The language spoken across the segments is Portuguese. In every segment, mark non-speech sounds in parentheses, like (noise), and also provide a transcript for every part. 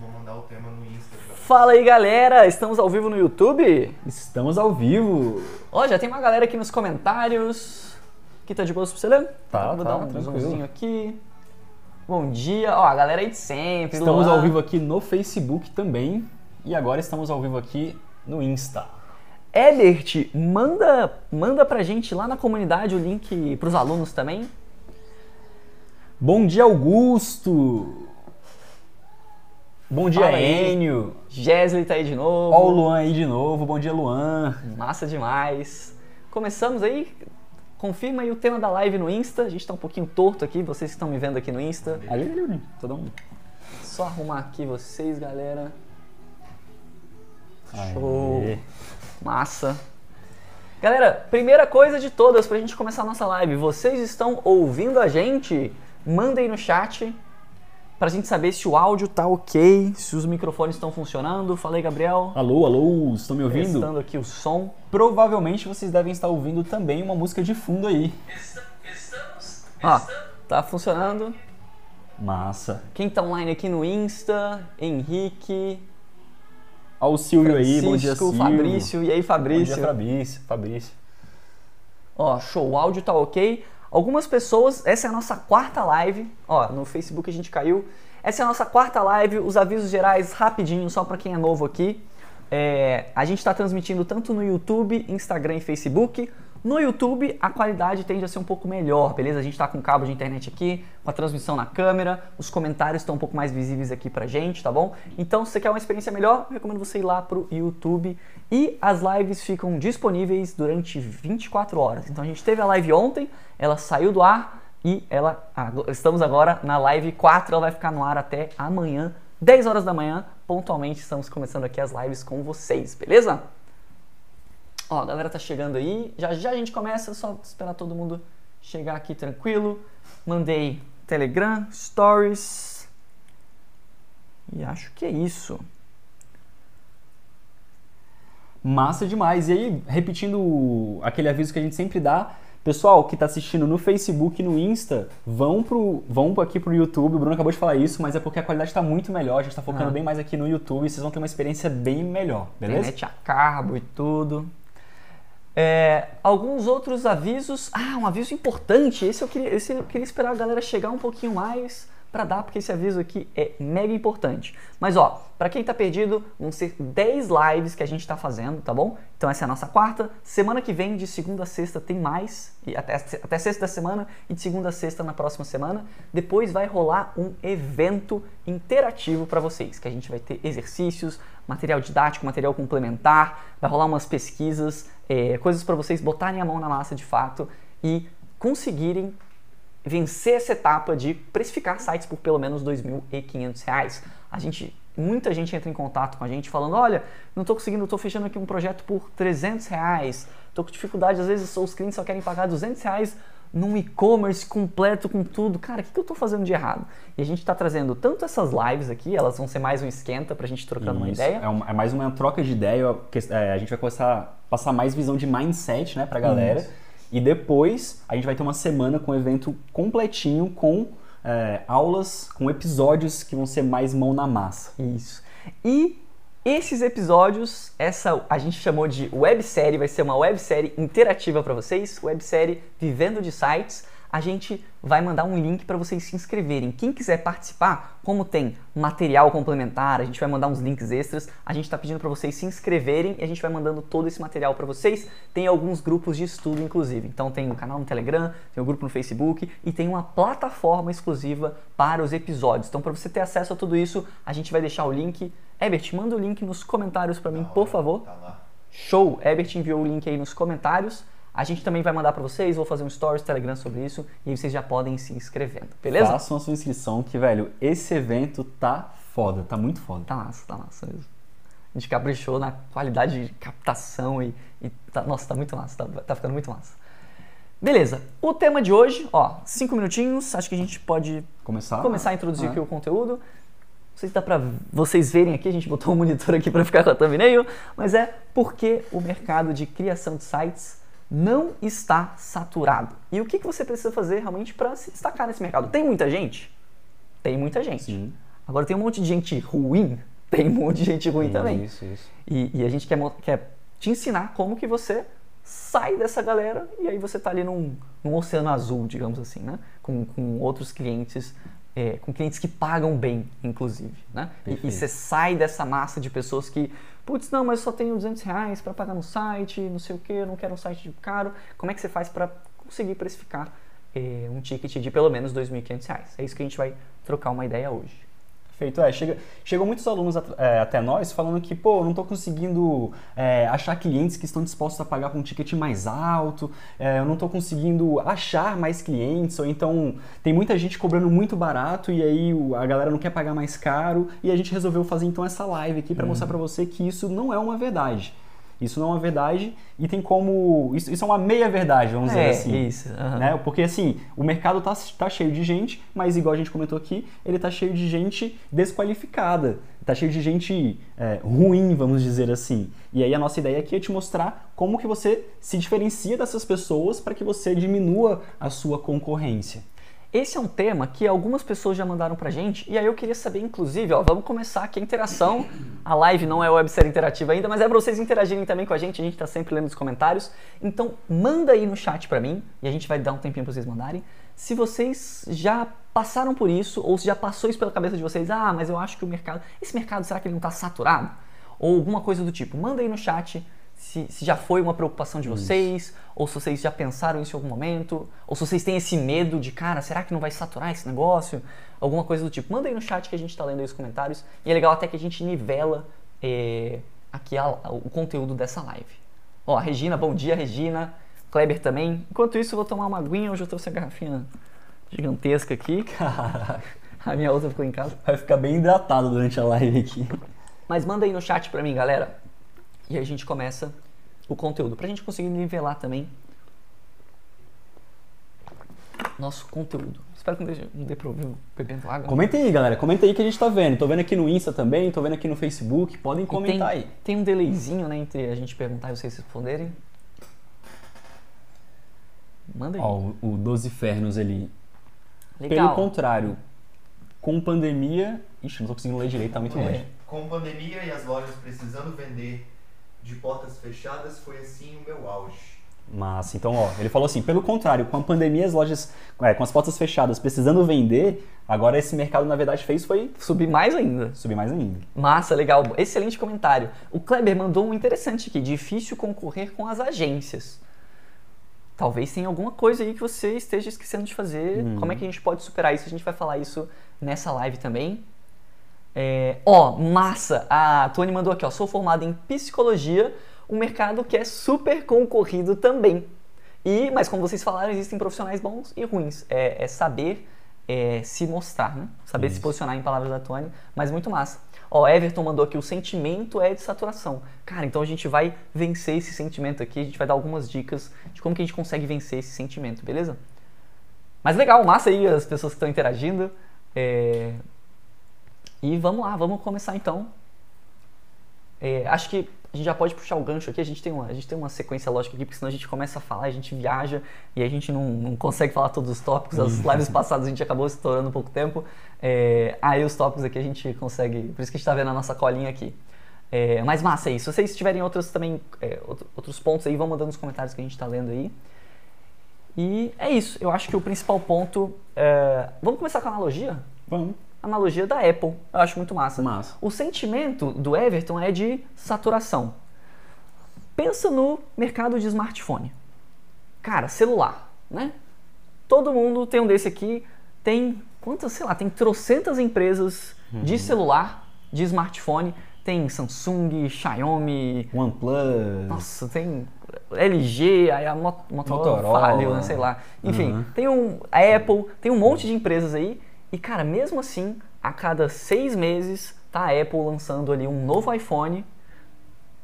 Vou mandar o tema no Insta. Fala aí, galera! Estamos ao vivo no YouTube? Estamos ao vivo. Ó, já tem uma galera aqui nos comentários. Aqui tá de boa pra você ler? Tá, Vou tá, dar um zoomzinho aqui. Bom dia. Ó, a galera aí de sempre. Estamos Luan. ao vivo aqui no Facebook também. E agora estamos ao vivo aqui no Insta. Ebert, manda, manda pra gente lá na comunidade o link pros alunos também. Bom dia, Augusto. Bom dia, Fala. Enio. Gesley tá aí de novo. Ó o Luan aí de novo. Bom dia, Luan. Massa demais. Começamos aí. Confirma aí o tema da live no Insta. A gente tá um pouquinho torto aqui, vocês que estão me vendo aqui no Insta. Ali, ali, ali. Todo mundo. Só arrumar aqui vocês, galera. Show. Aê. Massa. Galera, primeira coisa de todas pra gente começar a nossa live. Vocês estão ouvindo a gente? Mandem no chat pra gente saber se o áudio tá ok, se os microfones estão funcionando. Falei, Gabriel. Alô, alô, estão me ouvindo? Testando aqui o som. Provavelmente vocês devem estar ouvindo também uma música de fundo aí. Ó, tá funcionando. Massa. Quem tá online aqui no Insta? Henrique, Ó o Silvio aí, bom dia, Francisco, Silvio. Fabrício. E aí, Bom Fabrício? dia, Fabrício. Fabrício. Ó, show, o áudio tá ok. Algumas pessoas, essa é a nossa quarta live. Ó, no Facebook a gente caiu. Essa é a nossa quarta live. Os avisos gerais rapidinho, só pra quem é novo aqui. É, a gente tá transmitindo tanto no YouTube, Instagram e Facebook. No YouTube, a qualidade tende a ser um pouco melhor, beleza? A gente tá com cabo de internet aqui, com a transmissão na câmera, os comentários estão um pouco mais visíveis aqui pra gente, tá bom? Então, se você quer uma experiência melhor, recomendo você ir lá pro YouTube. E as lives ficam disponíveis durante 24 horas. Então, a gente teve a live ontem, ela saiu do ar e ela ago- estamos agora na live 4, ela vai ficar no ar até amanhã, 10 horas da manhã, pontualmente estamos começando aqui as lives com vocês, beleza? Ó, a galera tá chegando aí. Já já a gente começa, só esperar todo mundo chegar aqui tranquilo. Mandei Telegram, Stories. E acho que é isso. Massa demais. E aí, repetindo aquele aviso que a gente sempre dá, pessoal que está assistindo no Facebook e no Insta, vão, pro, vão aqui pro YouTube. O Bruno acabou de falar isso, mas é porque a qualidade está muito melhor. A gente está focando Ah. bem mais aqui no YouTube vocês vão ter uma experiência bem melhor, beleza? Internet a carbo e tudo. É, alguns outros avisos. Ah, um aviso importante. Esse eu queria, esse eu queria esperar a galera chegar um pouquinho mais para dar, porque esse aviso aqui é mega importante. Mas ó, para quem tá perdido, vão ser 10 lives que a gente tá fazendo, tá bom? Então essa é a nossa quarta. Semana que vem, de segunda a sexta, tem mais. E até, até sexta da semana e de segunda a sexta na próxima semana. Depois vai rolar um evento interativo para vocês, que a gente vai ter exercícios, material didático, material complementar, vai rolar umas pesquisas, é, coisas para vocês botarem a mão na massa de fato e conseguirem vencer essa etapa de precificar sites por pelo menos 2.500 reais. A gente, muita gente entra em contato com a gente falando, olha, não estou conseguindo, estou fechando aqui um projeto por 300 reais, estou com dificuldade, às vezes os clientes só querem pagar 200 reais num e-commerce completo com tudo. Cara, o que, que eu estou fazendo de errado? E a gente está trazendo tanto essas lives aqui, elas vão ser mais um esquenta para a gente trocando uma Isso. ideia. É, uma- é mais uma troca de ideia. que- é, a gente vai começar a passar mais visão de mindset né, pra galera. Isso. E depois a gente vai ter uma semana com evento completinho com é, aulas, com episódios que vão ser mais mão na massa. Isso. E esses episódios, essa a gente chamou de websérie, vai ser uma websérie interativa para vocês, websérie Vivendo de Sites. A gente vai mandar um link para vocês se inscreverem. Quem quiser participar, como tem material complementar, a gente vai mandar uns links extras. A gente está pedindo para vocês se inscreverem e a gente vai mandando todo esse material para vocês. Tem alguns grupos de estudo, inclusive. Então tem o canal no Telegram, tem o grupo no Facebook e tem uma plataforma exclusiva para os episódios. Então, para você ter acesso a tudo isso, a gente vai deixar o link. Ebert, manda o link nos comentários para mim, por favor. Tá lá. Show! Ebert enviou o link aí nos comentários. A gente também vai mandar para vocês, vou fazer um stories, Telegram sobre isso e aí vocês já podem se inscrevendo, beleza? Façam a sua inscrição, que, velho, esse evento tá foda, tá muito foda. Tá massa, tá massa mesmo. A gente caprichou na qualidade de captação e, e tá- nossa, tá muito massa, tá, tá ficando muito massa. Beleza, o tema de hoje, ó, cinco minutinhos, acho que a gente pode Começar? começar a introduzir É. aqui o conteúdo. Não sei se dá pra vocês verem aqui, a gente botou um monitor aqui para ficar com a thumbnail, mas é porque o mercado de criação de sites não está saturado. E o que, que você precisa fazer realmente para se destacar nesse mercado? Tem muita gente? Tem muita gente. Sim. Agora tem um monte de gente ruim, (laughs) tem um monte de gente ruim também. Isso, isso. E, e a gente quer, quer te ensinar como que você sai dessa galera e aí você tá ali num, num oceano azul, digamos assim, né? Com, com outros clientes, é, com clientes que pagam bem, inclusive, né? E, e você sai dessa massa de pessoas que, putz, não, mas só tenho 200 reais para pagar no site, não sei o que, não quero um site caro. Como é que você faz para conseguir precificar é, um ticket de pelo menos 2.500 reais? É isso que a gente vai trocar uma ideia hoje. Perfeito, é. Chega, chegou muitos alunos at- é, até nós falando que, pô, não tô conseguindo é, achar clientes que estão dispostos a pagar por um ticket mais alto, é, eu não tô conseguindo achar mais clientes, ou então tem muita gente cobrando muito barato e aí a galera não quer pagar mais caro, e a gente resolveu fazer então essa live aqui para mostrar para você que isso não é uma verdade. Isso não é uma verdade e tem como. Isso, isso é uma meia-verdade, vamos dizer é, assim isso. aham. né? Porque assim, o mercado tá, tá cheio de gente, mas igual a gente comentou aqui, ele tá cheio de gente desqualificada, tá cheio de gente é, ruim, vamos dizer assim. E aí a nossa ideia aqui é te mostrar como que você se diferencia dessas pessoas para que você diminua a sua concorrência. Esse é um tema que algumas pessoas já mandaram pra gente, e aí eu queria saber, inclusive, ó, vamos começar aqui a interação. A live não é websérie interativa ainda, mas é pra vocês interagirem também com a gente, a gente tá sempre lendo os comentários. Então, manda aí no chat pra mim, e a gente vai dar um tempinho pra vocês mandarem. Se vocês já passaram por isso, ou se já passou isso pela cabeça de vocês, ah, mas eu acho que o mercado, esse mercado, será que ele não tá saturado? Ou alguma coisa do tipo, manda aí no chat se, se já foi uma preocupação de vocês, ou se vocês já pensaram isso em algum momento, ou se vocês têm esse medo de, cara, será que não vai saturar esse negócio? Alguma coisa do tipo. Manda aí no chat que a gente tá lendo aí os comentários. E é legal até que a gente nivela é, aqui a- o conteúdo dessa live. Ó, a Regina, bom dia, Regina. Kleber também. Enquanto isso, eu vou tomar uma aguinha. Hoje eu trouxe a garrafinha gigantesca aqui. (laughs) (laughs) A minha outra ficou em casa. Vai ficar bem hidratado durante a live aqui. Mas manda aí no chat pra mim, galera. E aí a gente começa o conteúdo. Pra gente conseguir nivelar também nosso conteúdo. Espero que não dê, eu bebendo água. Comenta aí, galera. Comenta aí que a gente tá vendo. Tô vendo aqui no Insta também, tô vendo aqui no Facebook. Podem comentar tem, aí. tem um delayzinho, né, entre a gente perguntar e vocês responderem. Manda aí. Ó, o, o 12 Fernos ali. Pelo Legal. contrário, com pandemia. Ixi, não tô conseguindo ler direito, tá muito É. longe. Com pandemia e as lojas precisando vender de portas fechadas, foi assim o meu auge. Massa. Então, ó, ele falou assim: pelo contrário, com a pandemia, as lojas é, com as portas fechadas precisando vender, agora esse mercado, na verdade, fez foi Subir mais ainda. subir mais ainda. Massa, legal. Excelente comentário. O Kleber mandou um interessante aqui. Difícil concorrer com as agências. Talvez tenha alguma coisa aí que você esteja esquecendo de fazer. Uhum. Como é que a gente pode superar isso? A gente vai falar isso nessa live também. É, ó, massa! A Tony mandou aqui, ó. Sou formada em psicologia, um mercado que é super concorrido também. E, mas como vocês falaram, existem profissionais bons e ruins. É, é saber é, se mostrar, né? Saber se Isso. posicionar em palavras da Tony, mas muito massa. Ó, Everton mandou aqui, o sentimento é de saturação. Cara, então a gente vai vencer esse sentimento aqui, a gente vai dar algumas dicas de como que a gente consegue vencer esse sentimento, beleza? Mas legal, massa aí as pessoas que estão interagindo. É, E vamos lá, vamos começar então. É, acho que a gente já pode puxar o gancho aqui, a gente tem uma, a gente tem uma sequência lógica aqui, porque senão a gente começa a falar, a gente viaja e a gente não, não consegue falar todos os tópicos. As lives passadas a gente acabou estourando um pouco tempo. É, aí os tópicos aqui a gente consegue, por isso que a gente está vendo a nossa colinha aqui. É, mas massa aí, se vocês tiverem outros também, é, outro- outros pontos aí, vão mandando nos comentários que a gente está lendo aí. E é isso, eu acho que o principal ponto. é, Vamos começar com a analogia? Vamos. Analogia da Apple, eu acho muito massa. Massa. O sentimento do Everton é de saturação. Pensa no mercado de smartphone. Cara, celular, né? Todo mundo tem um desse aqui. Tem quantas, sei lá, tem trocentas empresas de celular, de smartphone. Tem Samsung, Xiaomi, OnePlus. nossa, tem LG, aí a Mot- Motorola, Motorola. falhou, né, sei lá. Enfim, Uhum. tem um a Apple, tem um monte de empresas aí. E, cara, mesmo assim, a cada seis meses tá a Apple lançando ali um novo iPhone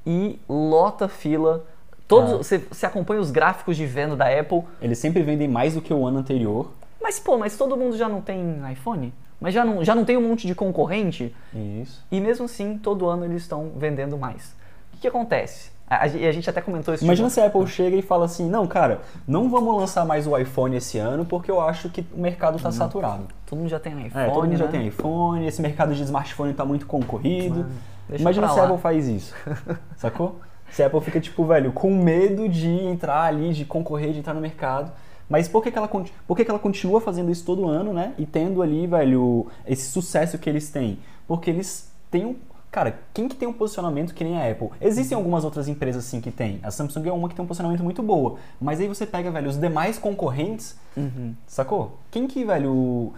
e lota fila. Todos, Ah. você, você acompanha os gráficos de venda da Apple, Eles sempre vendem mais do que o ano anterior. mas pô, mas todo mundo já não tem iPhone? Mas já não, já não tem um monte de concorrente? Isso. E mesmo assim, todo ano eles estão vendendo mais. O que, que acontece? A, a gente a gente até comentou isso. Imagina tipo, se a Apple chega e fala assim, não, cara, não vamos lançar mais o iPhone esse ano porque eu acho que o mercado está saturado. Todo mundo já tem iPhone. É, todo mundo já né? tem iPhone, esse mercado de smartphone está muito concorrido. deixa Imagina se a. Apple faz isso, (laughs) sacou? Se a Apple fica, tipo, velho, com medo de entrar ali, de concorrer, de entrar no mercado. Mas por que, que, ela, por que, que ela continua fazendo isso todo ano, né? E tendo ali, velho, esse sucesso que eles têm? Porque eles têm um. Cara, quem que tem um posicionamento que nem a Apple? Existem algumas outras empresas assim que tem. A Samsung é uma que tem um posicionamento muito boa. Mas aí você pega, velho, os demais concorrentes, Uhum. sacou? Quem que, velho.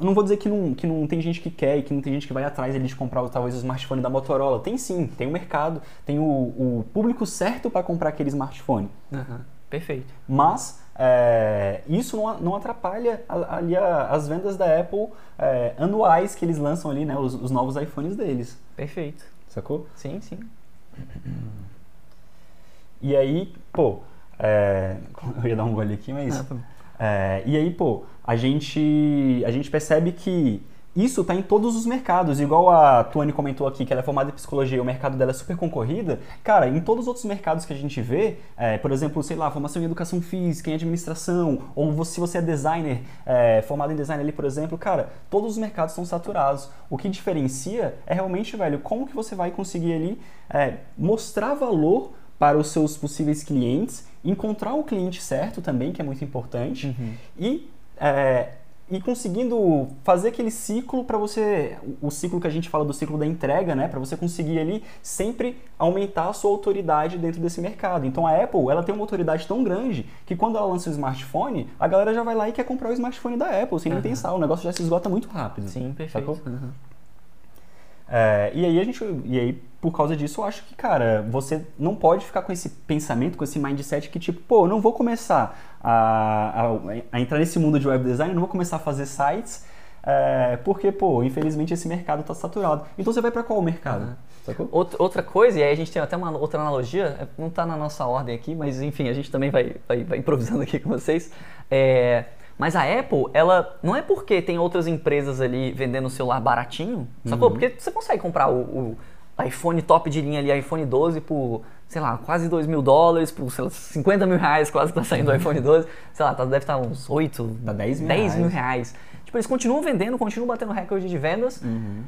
Não vou dizer que não, que não tem gente que quer e que não tem gente que vai atrás de comprar talvez o smartphone da Motorola. Tem sim, tem o mercado, tem o, o público certo para comprar aquele smartphone. Aham. Perfeito. Mas é, isso não, não atrapalha ali as vendas da Apple é, anuais que eles lançam ali, né? Os, os novos iPhones deles. Perfeito. Sacou? Sim, sim. E aí, pô, é, (laughs) eu ia dar um gole aqui, mas. Tá. É, e aí, pô, a gente, a gente percebe que isso tá em todos os mercados. Igual a Tuane comentou aqui, que ela é formada em psicologia e o mercado dela é super concorrida. Cara, em todos os outros mercados que a gente vê, é, por exemplo, sei lá, formação em educação física, em administração, ou se você é designer, é, formado em design ali, por exemplo, cara, todos os mercados estão saturados. O que diferencia é realmente, velho, como que você vai conseguir ali é, mostrar valor para os seus possíveis clientes, encontrar o cliente certo também, que é muito importante, e, é, e conseguindo fazer aquele ciclo para você, o ciclo que a gente fala do ciclo da entrega, né, para você conseguir ali sempre aumentar a sua autoridade dentro desse mercado. Então a Apple, ela tem uma autoridade tão grande que quando ela lança o smartphone, a galera já vai lá e quer comprar o smartphone da Apple, sem nem Aham. pensar, o negócio já se esgota muito rápido. Sim, perfeito. Sacou? Aham. É, e aí a gente, e aí por causa disso eu acho que cara, você não pode ficar com esse pensamento, com esse mindset que tipo, pô, eu não vou começar a, a, a entrar nesse mundo de web design, eu não vou começar a fazer sites, é, porque pô, infelizmente esse mercado tá saturado. Então você vai pra qual mercado? Outra, outra coisa, e aí a gente tem até uma outra analogia, é, não está na nossa ordem aqui, mas enfim, a gente também vai, vai, vai improvisando aqui com vocês. É, mas a Apple, ela não é porque tem outras empresas ali vendendo celular baratinho, sacou? Uhum. Porque você consegue comprar o, o iPhone top de linha ali, iPhone 12 por, sei lá, quase 2 mil dólares, por sei lá, 50 mil reais quase que tá saindo o iPhone 12, sei lá, tá- deve estar uns 8, Dá 10 mil 10 mil reais. reais. Tipo, eles continuam vendendo, continuam batendo recorde de vendas, Uhum.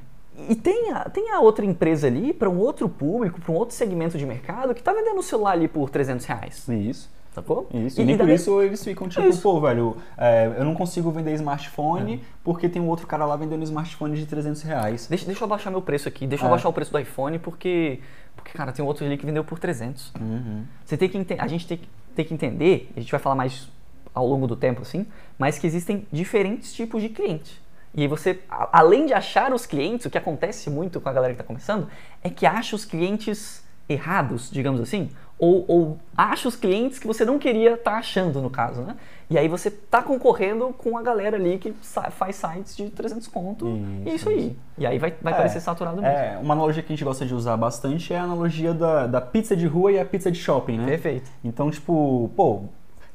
e tem a, tem a outra empresa ali para um outro público, para um outro segmento de mercado que tá vendendo o celular ali por 300 reais. Isso. Sacou? Isso, e, nem por isso eles ficam tipo, Isso. pô, velho, é, eu não consigo vender smartphone porque tem um outro cara lá vendendo smartphone de 300 reais. Deixa, deixa eu abaixar meu preço aqui, deixa eu É. abaixar o preço do iPhone porque, porque cara, tem outro ali que vendeu por 300. Uhum. Você tem que a gente tem que, tem que entender, a gente vai falar mais ao longo do tempo assim, mas que existem diferentes tipos de cliente. E aí você, a- além de achar os clientes, o que acontece muito com a galera que está começando, é que acha os clientes errados, digamos assim, ou, ou acha os clientes que você não queria estar achando, no caso, né? E aí você tá concorrendo com a galera ali que faz sites de 300 conto, e é isso Isso, aí. E aí vai, vai É, parecer saturado mesmo. É, uma analogia que a gente gosta de usar bastante é a analogia da, da pizza de rua e a pizza de shopping, né? Perfeito. Então, tipo, pô,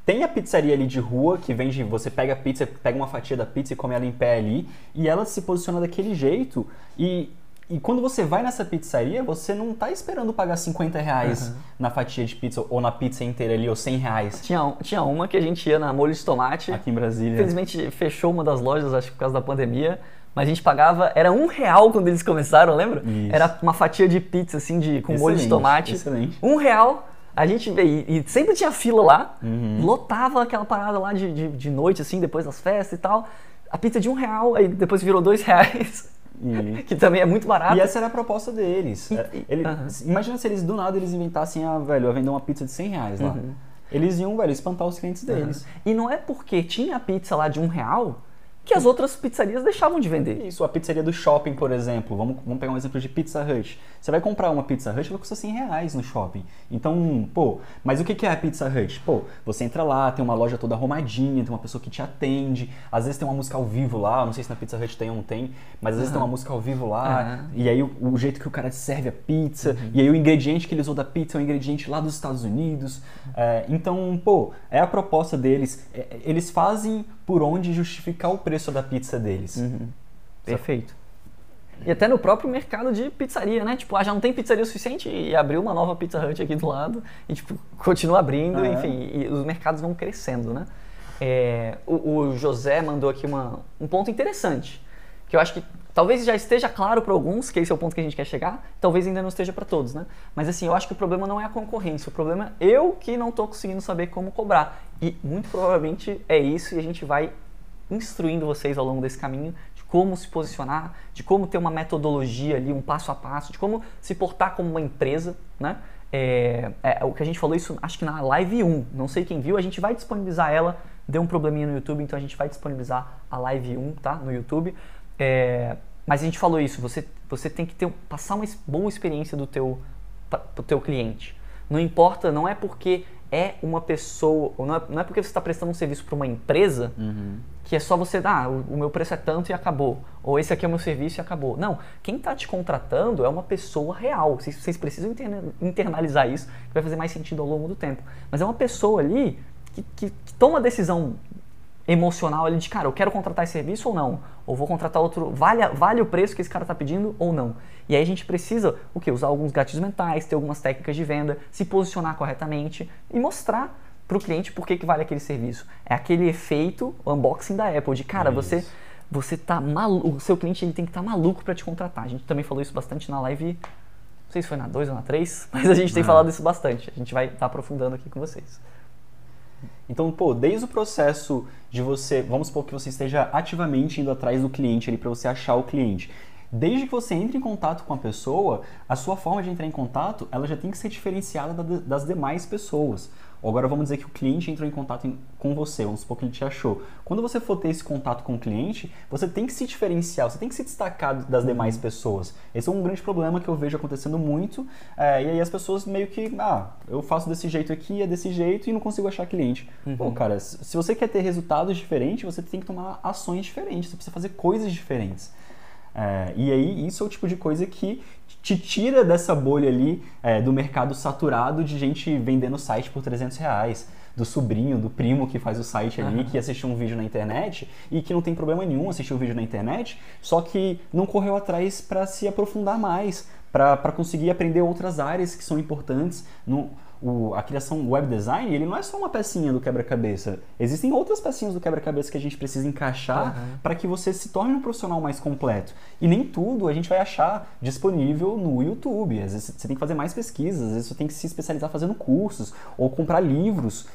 tem a pizzaria ali de rua que vende, você pega a pizza, pega uma fatia da pizza e come ela em pé ali, e ela se posiciona daquele jeito, e, e quando você vai nessa pizzaria, você não tá esperando pagar 50 reais Uhum. na fatia de pizza, ou na pizza inteira ali, ou 100 reais Tinha, tinha uma que a gente ia na molho de tomate, aqui em Brasília. Infelizmente fechou uma das lojas, acho que por causa da pandemia. Mas a gente pagava, era um real quando eles começaram, lembra? Isso. Era uma fatia de pizza, assim, de, com molho de Excelente, tomate. Excelente. Um real, a gente veio, e sempre tinha fila lá, Uhum. lotava aquela parada lá de, de, de noite, assim, depois das festas e tal. A pizza de um real, aí depois virou dois reais, E, que também é muito barato. e essa era a proposta deles. É, ele- aham. Imagina se eles do nada eles inventassem a, velho, a vender uma pizza de 100 reais lá. Uhum. Eles iam, velho, espantar os clientes deles. E não é porque tinha a pizza lá de um real que as outras pizzarias deixavam de vender. Isso, a pizzaria do shopping, por exemplo. Vamos, vamos pegar um exemplo de Pizza Hut. Você vai comprar uma Pizza Hut, vai custar 100 reais no shopping. Então, pô, mas o que é a Pizza Hut? Pô, você entra lá, tem uma loja toda arrumadinha, tem uma pessoa que te atende, às vezes tem uma música ao vivo lá, não sei se na Pizza Hut tem ou não tem, mas às vezes tem uma música ao vivo lá, Aham. e aí o, o jeito que o cara serve a pizza, e aí o ingrediente que ele usou da pizza é um ingrediente lá dos Estados Unidos. É, então, pô, é a proposta deles. É, eles fazem por onde justificar o preço da pizza deles. Uhum. Perfeito. E até no próprio mercado de pizzaria, né? Tipo, ah, já não tem pizzaria o suficiente e abriu uma nova Pizza Hut aqui do lado e, tipo, (laughs) continua abrindo, enfim, e os mercados vão crescendo, né? É, o, o José mandou aqui uma, um ponto interessante, que eu acho que talvez já esteja claro para alguns, que esse é o ponto que a gente quer chegar, talvez ainda não esteja para todos, né? Mas assim, eu acho que o problema não é a concorrência, o problema é eu que não estou conseguindo saber como cobrar. E muito provavelmente é isso e a gente vai instruindo vocês ao longo desse caminho de como se posicionar, de como ter uma metodologia ali, um passo a passo, de como se portar como uma empresa, né? É, é, o que a gente falou isso, acho que na live 1, não sei quem viu, a gente vai disponibilizar ela, deu um probleminha no YouTube, então a gente vai disponibilizar a live 1, tá? No YouTube. É, mas a gente falou isso, você, você tem que ter, passar uma boa experiência do teu, para o teu cliente. Não importa, não é porque é uma pessoa, ou não é, não é porque você está prestando um serviço para uma empresa que é só você dar, ah, o, o meu preço é tanto e acabou. Ou esse aqui é o meu serviço e acabou. Não, quem está te contratando é uma pessoa real. Vocês, vocês precisam interna- internalizar isso, que vai fazer mais sentido ao longo do tempo. Mas é uma pessoa ali que, que- que toma a decisão emocional ali de, cara, eu quero contratar esse serviço ou não? Ou vou contratar outro, vale, vale o preço que esse cara está pedindo ou não? E aí a gente precisa, o quê? Usar alguns gatilhos mentais, ter algumas técnicas de venda, se posicionar corretamente e mostrar para o cliente por que, que vale aquele serviço. É aquele efeito unboxing da Apple, de, cara, você Isso. você tá maluco, o seu cliente ele tem que estar maluco para te contratar. A gente também falou isso bastante na live, não sei se foi na 2 ou na 3, (laughs) mas a gente tem Ah. falado isso bastante. A gente vai estar aprofundando aqui com vocês. Então, pô, desde o processo de você, vamos supor que você esteja ativamente indo atrás do cliente ali para você achar o cliente. Desde que você entre em contato com a pessoa, a sua forma de entrar em contato, ela já tem que ser diferenciada da- das demais pessoas. Ou Agora vamos dizer que o cliente entrou em contato em- com você, vamos supor que ele te achou. Quando você for ter esse contato com o cliente, você tem que se diferenciar, você tem que se destacar das demais pessoas. Esse é um grande problema que eu vejo acontecendo muito. é, e aí as pessoas meio que, ah, eu faço desse jeito aqui, é desse jeito e não consigo achar cliente. Pô, cara, se se você quer ter resultados diferentes, você tem que tomar ações diferentes, você precisa fazer coisas diferentes. É, e aí, isso é o tipo de coisa que te tira dessa bolha ali é, do mercado saturado de gente vendendo site por 300 reais. Do sobrinho, do primo que faz o site ali, que assistiu um vídeo na internet e que não tem problema nenhum assistir o vídeo na internet, só que não correu atrás para se aprofundar mais, para conseguir aprender outras áreas que são importantes. O- a criação web design, ele não é só uma pecinha do quebra-cabeça. Existem outras pecinhas do quebra-cabeça que a gente precisa encaixar Aham. para que você se torne um profissional mais completo. E nem tudo a gente vai achar disponível no YouTube. Às vezes você tem que fazer mais pesquisas, às vezes você tem que se especializar fazendo cursos ou comprar livros.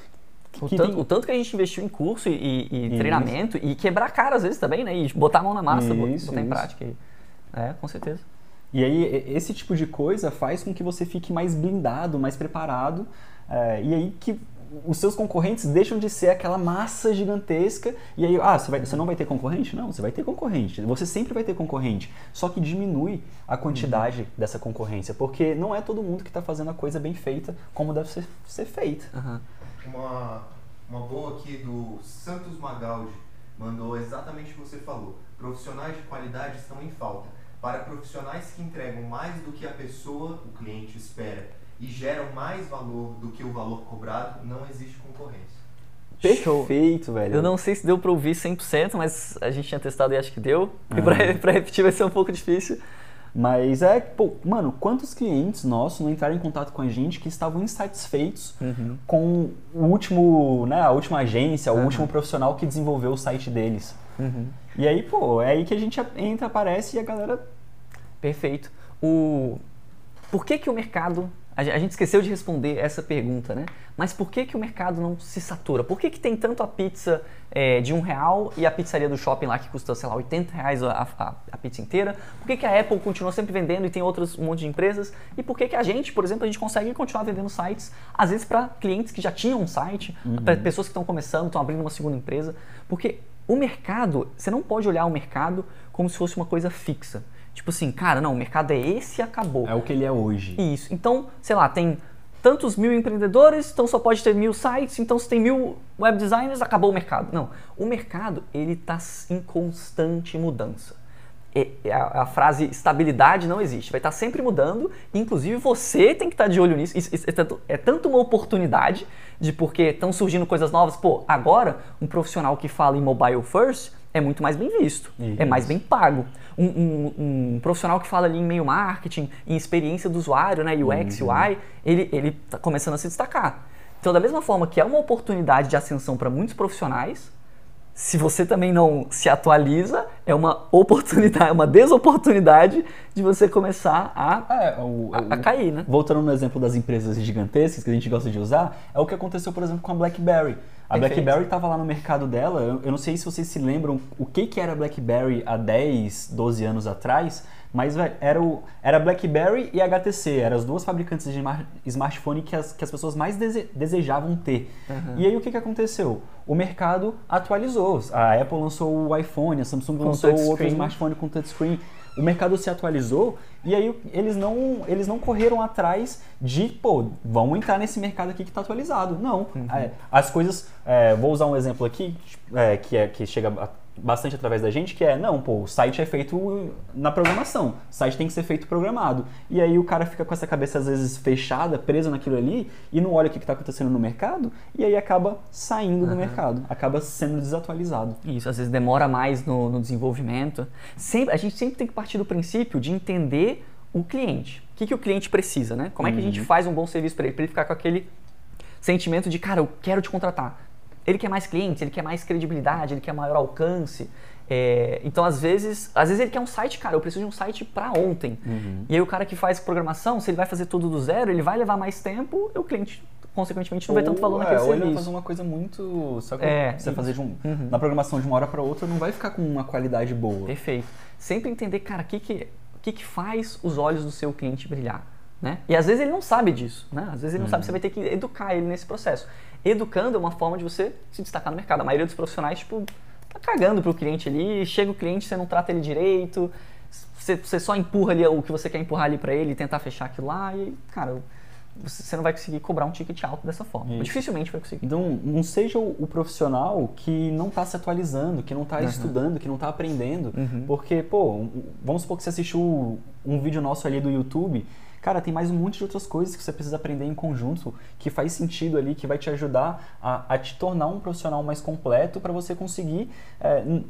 O tanto, tem- o tanto que a gente investiu em curso e, e treinamento e quebrar a cara às vezes também, né? E botar a mão na massa, Isso, botar em isso. prática. É, com certeza. E aí, esse tipo de coisa faz com que você fique mais blindado, mais preparado, é, e aí que os seus concorrentes deixam de ser aquela massa gigantesca, e aí, ah, você, vai- você não vai ter concorrente? Não, você vai ter concorrente. Você sempre vai ter concorrente. Só que diminui a quantidade dessa concorrência, porque não é todo mundo que está fazendo a coisa bem feita como deve ser, ser feita. Aham. Uma, uma boa aqui do Santos Magaldi mandou exatamente o que você falou. Profissionais de qualidade estão em falta. Para profissionais que entregam mais do que a pessoa, o cliente, espera e geram mais valor do que o valor cobrado, não existe concorrência. Show. Perfeito, velho. Eu não sei se deu pra ouvir 100%, mas a gente tinha testado e acho que deu. E pra, (laughs) pra repetir vai ser um pouco difícil. Mas é, pô, mano, quantos clientes nossos não entraram em contato com a gente que estavam insatisfeitos com o último, né, a última agência, o Aham. último profissional que desenvolveu o site deles. Uhum. E aí, pô, é aí que a gente entra, aparece e a galera. Perfeito. O... Por que, que o mercado. A gen- a gente esqueceu de responder essa pergunta, né? Mas por que, que o mercado não se satura? Por que, que tem tanto a pizza é, de um real e a pizzaria do shopping lá que custa, sei lá, 80 reais a, a- a pizza inteira? Por que, que a Apple continua sempre vendendo e tem outros um monte de empresas? E por que, que a gente, por exemplo, a gente consegue continuar vendendo sites, às vezes para clientes que já tinham um site, para pessoas que estão começando, estão abrindo uma segunda empresa? Porque o mercado, você não pode olhar o mercado como se fosse uma coisa fixa. Tipo assim, cara, não, o mercado é esse e acabou. É o que ele é hoje. Isso. Então, sei lá, tem tantos mil empreendedores, então só pode ter mil sites, então se tem mil web designers, acabou o mercado. Não. O mercado, ele está em constante mudança. A, a frase estabilidade não existe. Vai estar sempre mudando, inclusive você tem que estar de olho nisso. Isso- isso é, tanto, é tanto uma oportunidade de porque estão surgindo coisas novas. Pô, agora um profissional que fala em mobile first é muito mais bem visto, é mais Isso. bem pago. Um, um, um profissional que fala ali em meio marketing, em experiência do usuário, né, UX, Uhum. UI, ele ele está começando a se destacar. Então, da mesma forma que é uma oportunidade de ascensão para muitos profissionais, se você também não se atualiza, é uma oportunidade, uma desoportunidade de você começar a, É, o, a, a cair, né? Voltando no exemplo das empresas gigantescas que a gente gosta de usar, é o que aconteceu, por exemplo, com a BlackBerry. A Perfeito. BlackBerry estava lá no mercado dela, eu, não sei se vocês se lembram o que, que era a BlackBerry há 10, 12 anos atrás, mas era, o, era BlackBerry e a HTC, eram as duas fabricantes de smar- smartphone que as, que as pessoas mais dese- desejavam ter. E aí o que, que aconteceu? O mercado atualizou. A Apple lançou o iPhone, a Samsung Com lançou outro smartphone com touchscreen. O mercado se atualizou e aí eles não, eles não correram atrás de, pô, vamos entrar nesse mercado aqui que está atualizado. Não. É, as coisas. é, vou usar um exemplo aqui é, que, é, que chega a- bastante através da gente, que é, não, pô, o site é feito na programação. O site tem que ser feito programado. E aí o cara fica com essa cabeça às vezes fechada, presa naquilo ali, e não olha o que está acontecendo no mercado, e aí acaba saindo do mercado, acaba sendo desatualizado. Isso, às vezes demora mais no, no desenvolvimento. Sempre, a gente sempre tem que partir do princípio de entender o cliente. O que, que o cliente precisa, né? Como é que a gente faz um bom serviço para ele? Para ele ficar com aquele sentimento de, cara, eu quero te contratar. Ele quer mais clientes, ele quer mais credibilidade, ele quer maior alcance. É, então, às vezes, às vezes ele quer um site, cara, eu preciso de um site para ontem. E aí o cara que faz programação, se ele vai fazer tudo do zero, ele vai levar mais tempo, e o cliente, consequentemente, não vai tanto valor Ou, naquele é, ou ele vai serviço. fazer uma coisa muito. Só que É, você isso. fazer de um, Uhum. na programação de uma hora para outra não vai ficar com uma qualidade boa. Perfeito. Sempre entender, cara, o que que, que que faz os olhos do seu cliente brilhar, né? E às vezes ele não sabe disso, né? Às vezes ele não sabe, você vai ter que educar ele nesse processo. Educando é uma forma de você se destacar no mercado. A maioria dos profissionais, tipo, tá cagando pro cliente ali, chega o cliente, você não trata ele direito, você, você só empurra ali o que você quer empurrar ali para ele e tentar fechar aquilo lá e, cara, você não vai conseguir cobrar um ticket alto dessa forma. Dificilmente vai conseguir. Então, não seja o, profissional que não está se atualizando, que não está estudando, que não está aprendendo. Uhum. Porque, pô, vamos supor que você assistiu um vídeo nosso ali do YouTube. Cara, tem mais um monte de outras coisas que você precisa aprender em conjunto, que faz sentido ali, que vai te ajudar a, a te tornar um profissional mais completo para você conseguir,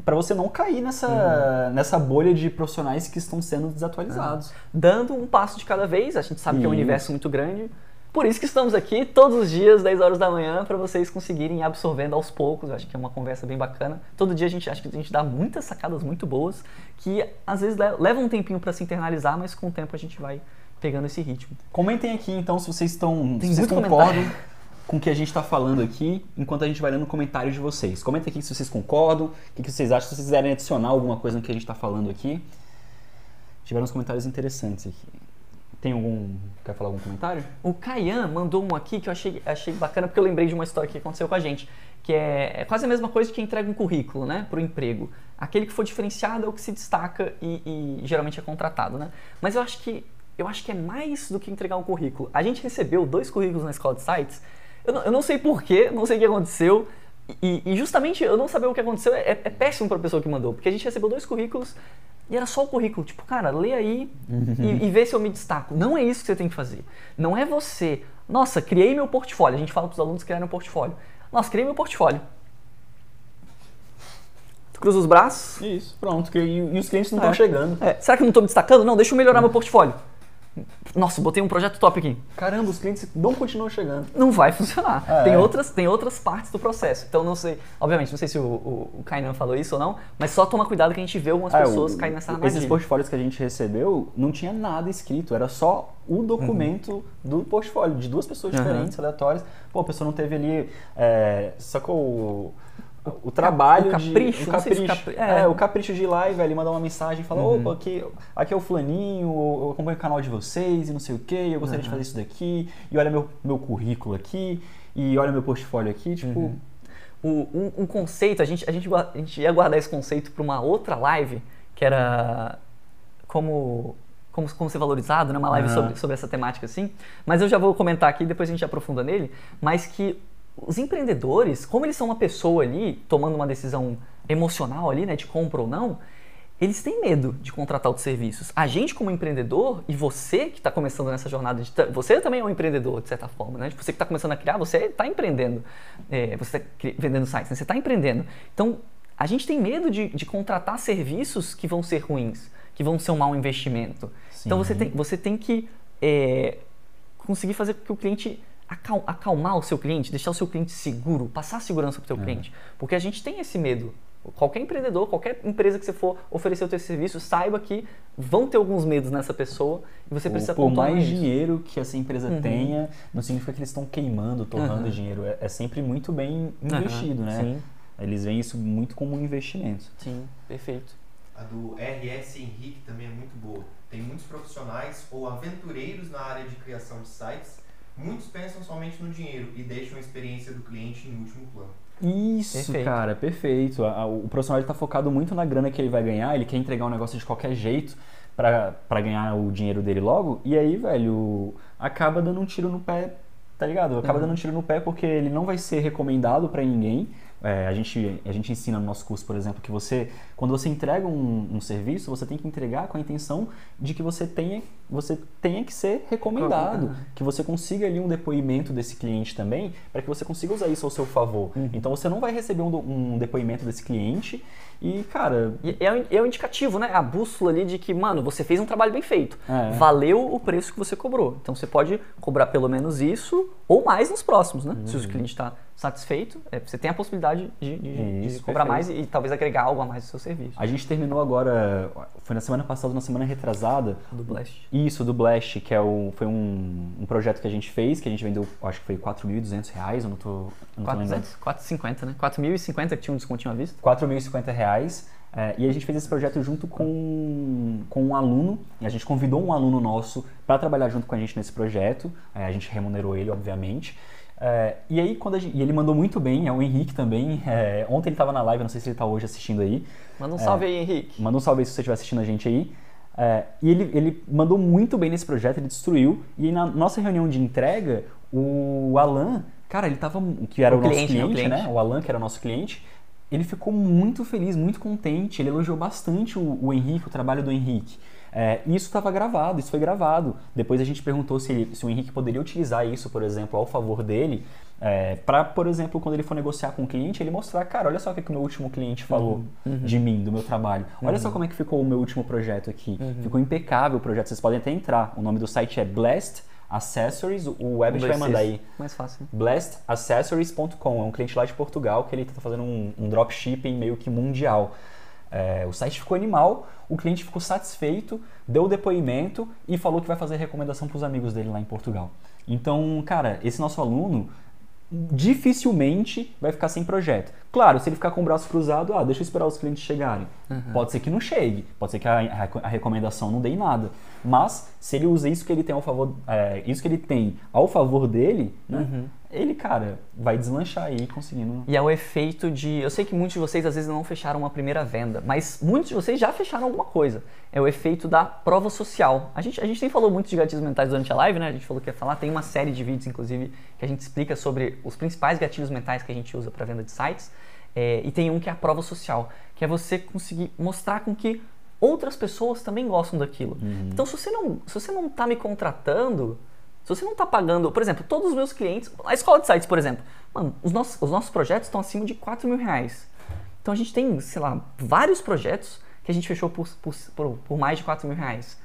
para você não cair nessa, nessa bolha de profissionais que estão sendo desatualizados. dando um passo de cada vez. A gente sabe que é um Isso. universo muito grande. Por isso que estamos aqui todos os dias, 10 horas da manhã, para vocês conseguirem ir absorvendo aos poucos. Eu acho que é uma conversa bem bacana. Todo dia a gente acha que a gente dá muitas sacadas muito boas, que às vezes le- leva um tempinho para se internalizar, mas com o tempo a gente vai pegando esse ritmo. Comentem aqui então se vocês estão. Tem se vocês concordam com o que a gente está falando aqui, enquanto a gente vai lendo comentários de vocês. Comentem aqui se vocês concordam, o que, que vocês acham, se vocês quiserem adicionar alguma coisa no que a gente está falando aqui. Tiveram uns comentários interessantes aqui. Tem algum. Quer falar algum comentário? O Kayan mandou um aqui que eu achei, achei bacana, porque eu lembrei de uma história que aconteceu com a gente, que é, é quase a mesma coisa de quem entrega um currículo, né, para o emprego. Aquele que for diferenciado é o que se destaca e, e geralmente é contratado, né? Mas eu acho que eu acho que é mais do que entregar um currículo. A gente recebeu dois currículos na escola de sites. Eu não, eu não sei porquê, não sei o que aconteceu. E, e justamente eu não saber o que aconteceu é, é péssimo para a pessoa que mandou, porque a gente recebeu dois currículos e era só o currículo. Tipo, cara, lê aí e, e vê se eu me destaco. Não é isso que você tem que fazer. Não é você. Nossa, criei meu portfólio. A gente fala para os alunos criarem um portfólio. Nossa, criei meu portfólio. Tu cruza os braços. Isso, pronto. E, e os clientes não estão É. chegando. É, será que eu não estou me destacando? Não, deixa eu melhorar meu portfólio. Nossa, botei um projeto top aqui. Caramba, os clientes não continuam chegando. não vai funcionar. É. Tem, outras, tem outras partes do processo. Então, não sei, obviamente, não sei se o, o, o Kainan falou isso ou não, mas só toma cuidado que a gente vê algumas Ah, pessoas o- caindo nessa Esses armadilha. portfólios que a gente recebeu não tinha nada escrito, era só o documento do portfólio, de duas pessoas Uhum. diferentes, aleatórias. Pô, a pessoa não teve ali, é, sacou o, trabalho o capricho, de... O se capricho, capri- é. é. o capricho de ir lá e velho, mandar uma mensagem e falar, Uhum. opa, aqui, aqui é o fulaninho, eu acompanho o canal de vocês e não sei o que, eu gostaria de Uhum. fazer isso daqui, e olha meu, meu currículo aqui, e olha meu portfólio aqui, tipo... Uhum. O- um, um conceito, a gente, a, gente, a gente ia guardar esse conceito para uma outra live, que era como, como, como ser valorizado, né? uma live Aham. sobre, sobre essa temática assim. Mas eu já vou comentar aqui, depois a gente aprofunda nele. Mas que os empreendedores, como eles são uma pessoa ali, tomando uma decisão emocional ali, né, de compra ou não, eles têm medo de contratar outros serviços. A gente, como empreendedor, e você que está começando nessa jornada de. Você também é um empreendedor, de certa forma, né? Tipo, Você que está começando a criar, você está empreendendo. É, você está vendendo sites, né? você está empreendendo. Então, a gente tem medo de, de contratar serviços que vão ser ruins, que vão ser um mau investimento. Então você Sim. tem, você tem que é, conseguir fazer com que o cliente acal- acalmar o seu cliente, deixar o seu cliente seguro, passar segurança para o seu cliente. Porque a gente tem esse medo. Qualquer empreendedor, qualquer empresa que você for oferecer o teu serviço, saiba que vão ter alguns medos nessa pessoa e você precisa por mais isso. dinheiro que essa empresa Uhum. tenha, não significa que eles estão queimando, torrando Uhum. dinheiro. É, é sempre muito bem Aham, investido, né? Sim, Eles veem isso muito como um investimento. sim, perfeito. A do RS Henrique também é muito boa. Tem muitos profissionais ou aventureiros na área de criação de sites. Muitos pensam somente no dinheiro e deixam a experiência do cliente em último plano. Isso, Perfeito. cara, perfeito. A- a- o profissional está focado muito na grana que ele vai ganhar, ele quer entregar um negócio de qualquer jeito pra pra ganhar o dinheiro dele logo, e aí, velho, acaba dando um tiro no pé, tá ligado? Acaba Uhum. dando um tiro no pé porque ele não vai ser recomendado pra ninguém. É, a, gente, a gente ensina no nosso curso, por exemplo, que você, quando você entrega um, um serviço, você tem que entregar com a intenção de que você tenha, você tenha que ser recomendado, Uhum. que você consiga ali um depoimento desse cliente também, para que você consiga usar isso ao seu favor. Uhum. Então você não vai receber um, um depoimento desse cliente e, cara, é, um- é um indicativo, né? A bússola ali de que, mano, você fez um trabalho bem feito. É. Valeu o preço que você cobrou. Então você pode cobrar pelo menos isso ou mais nos próximos, né? Se o cliente está satisfeito, é, você tem a possibilidade de, de- de Isso, cobrar perfeito. mais e, talvez agregar algo a mais no seu serviço. a gente terminou agora, foi na semana passada, na semana retrasada, Do Blast. Isso, do Blast, que é o, foi um, um projeto que a gente fez, que a gente vendeu, acho que foi 4.200 reais, eu não tô, eu não tô lembrando. 400, 450, né? 4.050 que tinha um descontinho à vista. 4.050 reais. É, e a gente fez esse projeto junto com, com um aluno. E a gente convidou um aluno nosso para trabalhar junto com a gente nesse projeto. É, a gente remunerou ele, obviamente. É, e aí, quando gente, e ele mandou muito bem, é o Henrique também. É, ontem ele estava na live, não sei se ele está hoje assistindo aí. Manda um salve aí, Henrique. Manda um salve aí se você estiver assistindo a gente aí. É, e ele, ele mandou muito bem nesse projeto, ele destruiu. E na nossa reunião de entrega, o Alan, cara, ele tava. Que era O o, nosso cliente, né? O cliente, né? cliente. O Alan, que era o nosso cliente, ele ficou muito feliz, muito contente. Ele elogiou bastante o, o Henrique, o trabalho do Henrique. É, isso estava gravado, isso foi gravado. Depois a gente perguntou se, se o Henrique poderia utilizar isso, por exemplo, ao favor dele, é, para, por exemplo, quando ele for negociar com o cliente, ele mostrar, cara, olha só o que, que o meu último cliente falou de mim, do meu trabalho. Olha só como é que ficou o meu último projeto aqui. Ficou impecável o projeto, vocês podem até entrar. O nome do site é Blast Accessories, o web vai mandar aí. Mais fácil. blastaccessories.com, é um cliente lá de Portugal que ele está fazendo um, um dropshipping meio que mundial. É, o site ficou animal, o cliente ficou satisfeito, deu o depoimento e falou que vai fazer recomendação para os amigos dele lá em Portugal. Então, cara, esse nosso aluno dificilmente vai ficar sem projeto. Claro, se ele ficar com o braço cruzado, ah, deixa eu esperar os clientes chegarem. Pode ser que não chegue, pode ser que a, a- recomendação não dê em nada. Mas se ele usa isso que ele tem ao favor, é, isso que ele tem ao favor dele, né, ele, cara, vai deslanchar aí conseguindo. E é o efeito de. Eu sei que muitos de vocês às vezes não fecharam uma primeira venda, mas muitos de vocês já fecharam alguma coisa. É o efeito da prova social. A gente, a gente nem falou muito de gatilhos mentais durante a live, né? A gente falou que ia falar. Tem uma série de vídeos, inclusive, que a gente explica sobre os principais gatilhos mentais que a gente usa para venda de sites. É, e tem um que é a prova social, que é você conseguir mostrar com que outras pessoas também gostam daquilo. Então, se você não, se você não tá me contratando, se você não está pagando, por exemplo, todos os meus clientes, a escola de sites, por exemplo, mano, os nossos, os nossos projetos estão acima de 4 mil reais. Então a gente tem, sei lá, vários projetos que a gente fechou por, por, por, mais de 4 mil reais.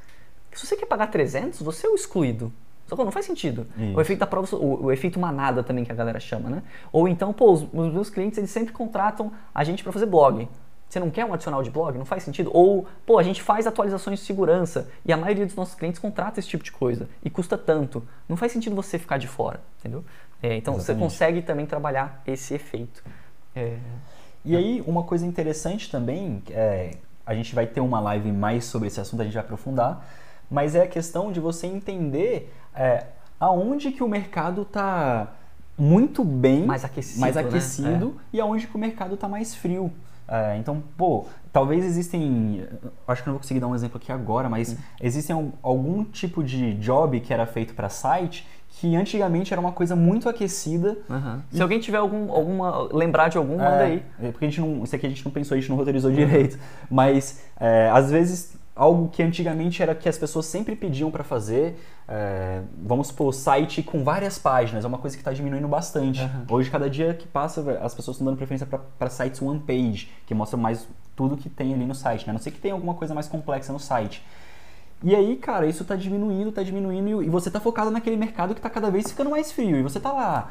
Se você quer pagar 300, você é o excluído. Só que não faz sentido. Isso. O efeito da prova, o, o efeito manada também que a galera chama, né? Ou então, pô, os, os meus clientes eles sempre contratam a gente para fazer blog. Você não quer um adicional de blog? Não faz sentido. Ou, pô, a gente faz atualizações de segurança e a maioria dos nossos clientes contrata esse tipo de coisa e custa tanto. Não faz sentido você ficar de fora, entendeu? É, então você Exatamente. consegue também trabalhar esse efeito. É, E aí, uma coisa interessante também, é, a gente vai ter uma live mais sobre esse assunto, a gente vai aprofundar, mas é a questão de você entender é, aonde que o mercado está muito bem, Mais aquecido, mais né? aquecido e aonde que o mercado está mais frio. É, então, pô, talvez existem. Acho que não vou conseguir dar um exemplo aqui agora, mas existem al- algum tipo de job que era feito para site que antigamente era uma coisa muito aquecida Aham. Se alguém tiver algum, alguma. lembrar de algum, manda é, aí. é porque a gente não, isso aqui a gente não pensou, a gente não roteirizou direito. Mas é, às vezes algo que antigamente era que as pessoas sempre pediam para fazer, é, vamos supor, site com várias páginas, é uma coisa que está diminuindo bastante. Uhum. Hoje, cada dia que passa, as pessoas estão dando preferência para sites one page, que mostram mais tudo que tem ali no site, né? A não sei que tem alguma coisa mais complexa no site. E aí, cara, isso tá diminuindo, tá diminuindo, e você tá focado naquele mercado que tá cada vez ficando mais frio. E você tá lá,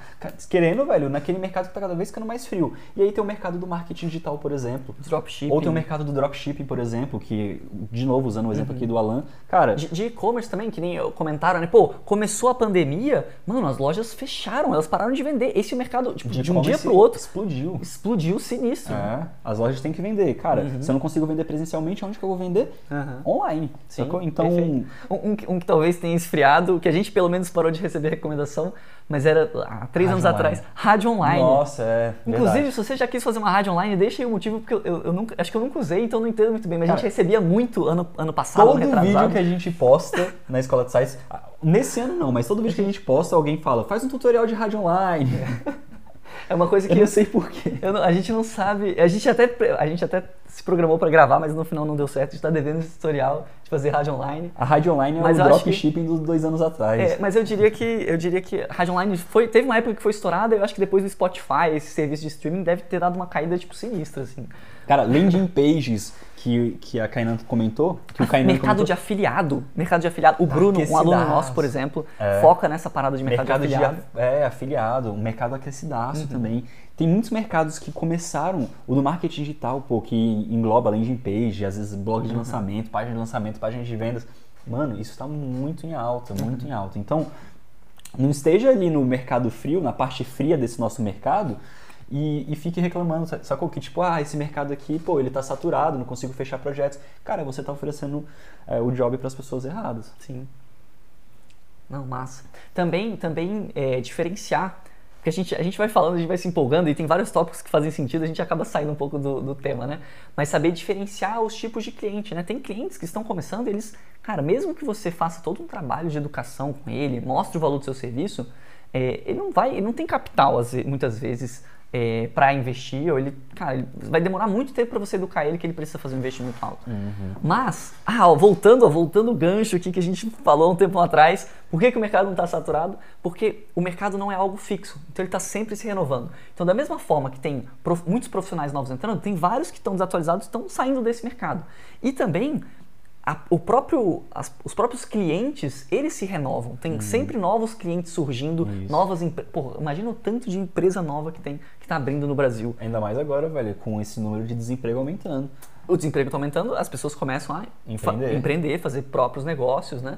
querendo, velho, naquele mercado que tá cada vez ficando mais frio. E aí tem o mercado do marketing digital, por exemplo. Dropshipping. Ou tem o mercado do dropshipping, por exemplo, que, de novo, usando o exemplo uhum. aqui do Alan, cara... De e-commerce também, que nem comentaram, né? Pô, começou a pandemia, mano, as lojas fecharam, elas pararam de vender. Esse mercado, tipo, de, de um dia pro outro... Explodiu. Explodiu sinistro. É, as lojas têm que vender. Cara, uhum. se eu não consigo vender presencialmente, onde que eu vou vender? Uhum. Online. Sim, Então, um, um, um, que talvez tenha esfriado, que a gente pelo menos parou de receber recomendação, mas era há três rádio anos online. atrás, rádio online. Nossa, é. Inclusive, verdade. se você já quis fazer uma rádio online, deixa aí o motivo, porque eu, eu, eu nunca, acho que eu nunca usei, então não entendo muito bem, mas Cara, a gente recebia muito ano, ano passado. Todo vídeo que a gente posta na escola de sites, nesse ano não, mas todo vídeo que a gente posta, alguém fala, faz um tutorial de rádio online. (laughs) É uma coisa que eu não sei porquê. a gente não sabe. A gente até, a gente até se programou para gravar, mas no final não deu certo. A gente tá devendo esse tutorial de fazer rádio online. A rádio online é mas o dropshipping que... dos dois anos atrás. É, mas eu diria que eu diria que a rádio online foi, teve uma época que foi estourada. Eu acho que depois do Spotify, esse serviço de streaming deve ter dado uma caída tipo sinistra, assim. Cara, landing pages que, que a Kainan comentou, que o Kainan Mercado comentou. de afiliado. Mercado de afiliado. O Bruno, um aluno nosso, por exemplo, é. foca nessa parada de mercado, mercado de afiliado. De, é, afiliado. Um mercado aquecidaço uhum. também. Tem muitos mercados que começaram, o do marketing digital, pô, que engloba landing page, às vezes blog de uhum. lançamento, página de lançamento, página de vendas. Mano, isso está muito em alta, muito uhum. em alta. Então, não esteja ali no mercado frio, na parte fria desse nosso mercado, e, e fique reclamando, sacou? Que tipo, ah, esse mercado aqui, pô, ele tá saturado, não consigo fechar projetos. Cara, você tá oferecendo é, o job para as pessoas erradas. Sim. Não, massa. Também, também é, diferenciar, porque a gente, a gente vai falando, a gente vai se empolgando e tem vários tópicos que fazem sentido, a gente acaba saindo um pouco do, do tema, né? Mas saber diferenciar os tipos de cliente, né? Tem clientes que estão começando, eles, cara, mesmo que você faça todo um trabalho de educação com ele, mostre o valor do seu serviço, é, ele não vai, ele não tem capital muitas vezes é, para investir, ou ele, cara, ele vai demorar muito tempo para você educar ele que ele precisa fazer um investimento alto. Uhum. Mas, ah, ó, voltando, ó, voltando o gancho aqui que a gente (laughs) falou um tempo atrás, por que, que o mercado não está saturado? Porque o mercado não é algo fixo, então ele está sempre se renovando. Então, da mesma forma que tem prof, muitos profissionais novos entrando, tem vários que estão desatualizados estão saindo desse mercado. E também a, o próprio, as, os próprios clientes, eles se renovam. Tem uhum. sempre novos clientes surgindo, Isso. novas empresas. Imagina o tanto de empresa nova que tem, está abrindo no Brasil. Ainda mais agora, velho, com esse número de desemprego aumentando. O desemprego está aumentando, as pessoas começam a empreender, fa empreender fazer próprios negócios, né?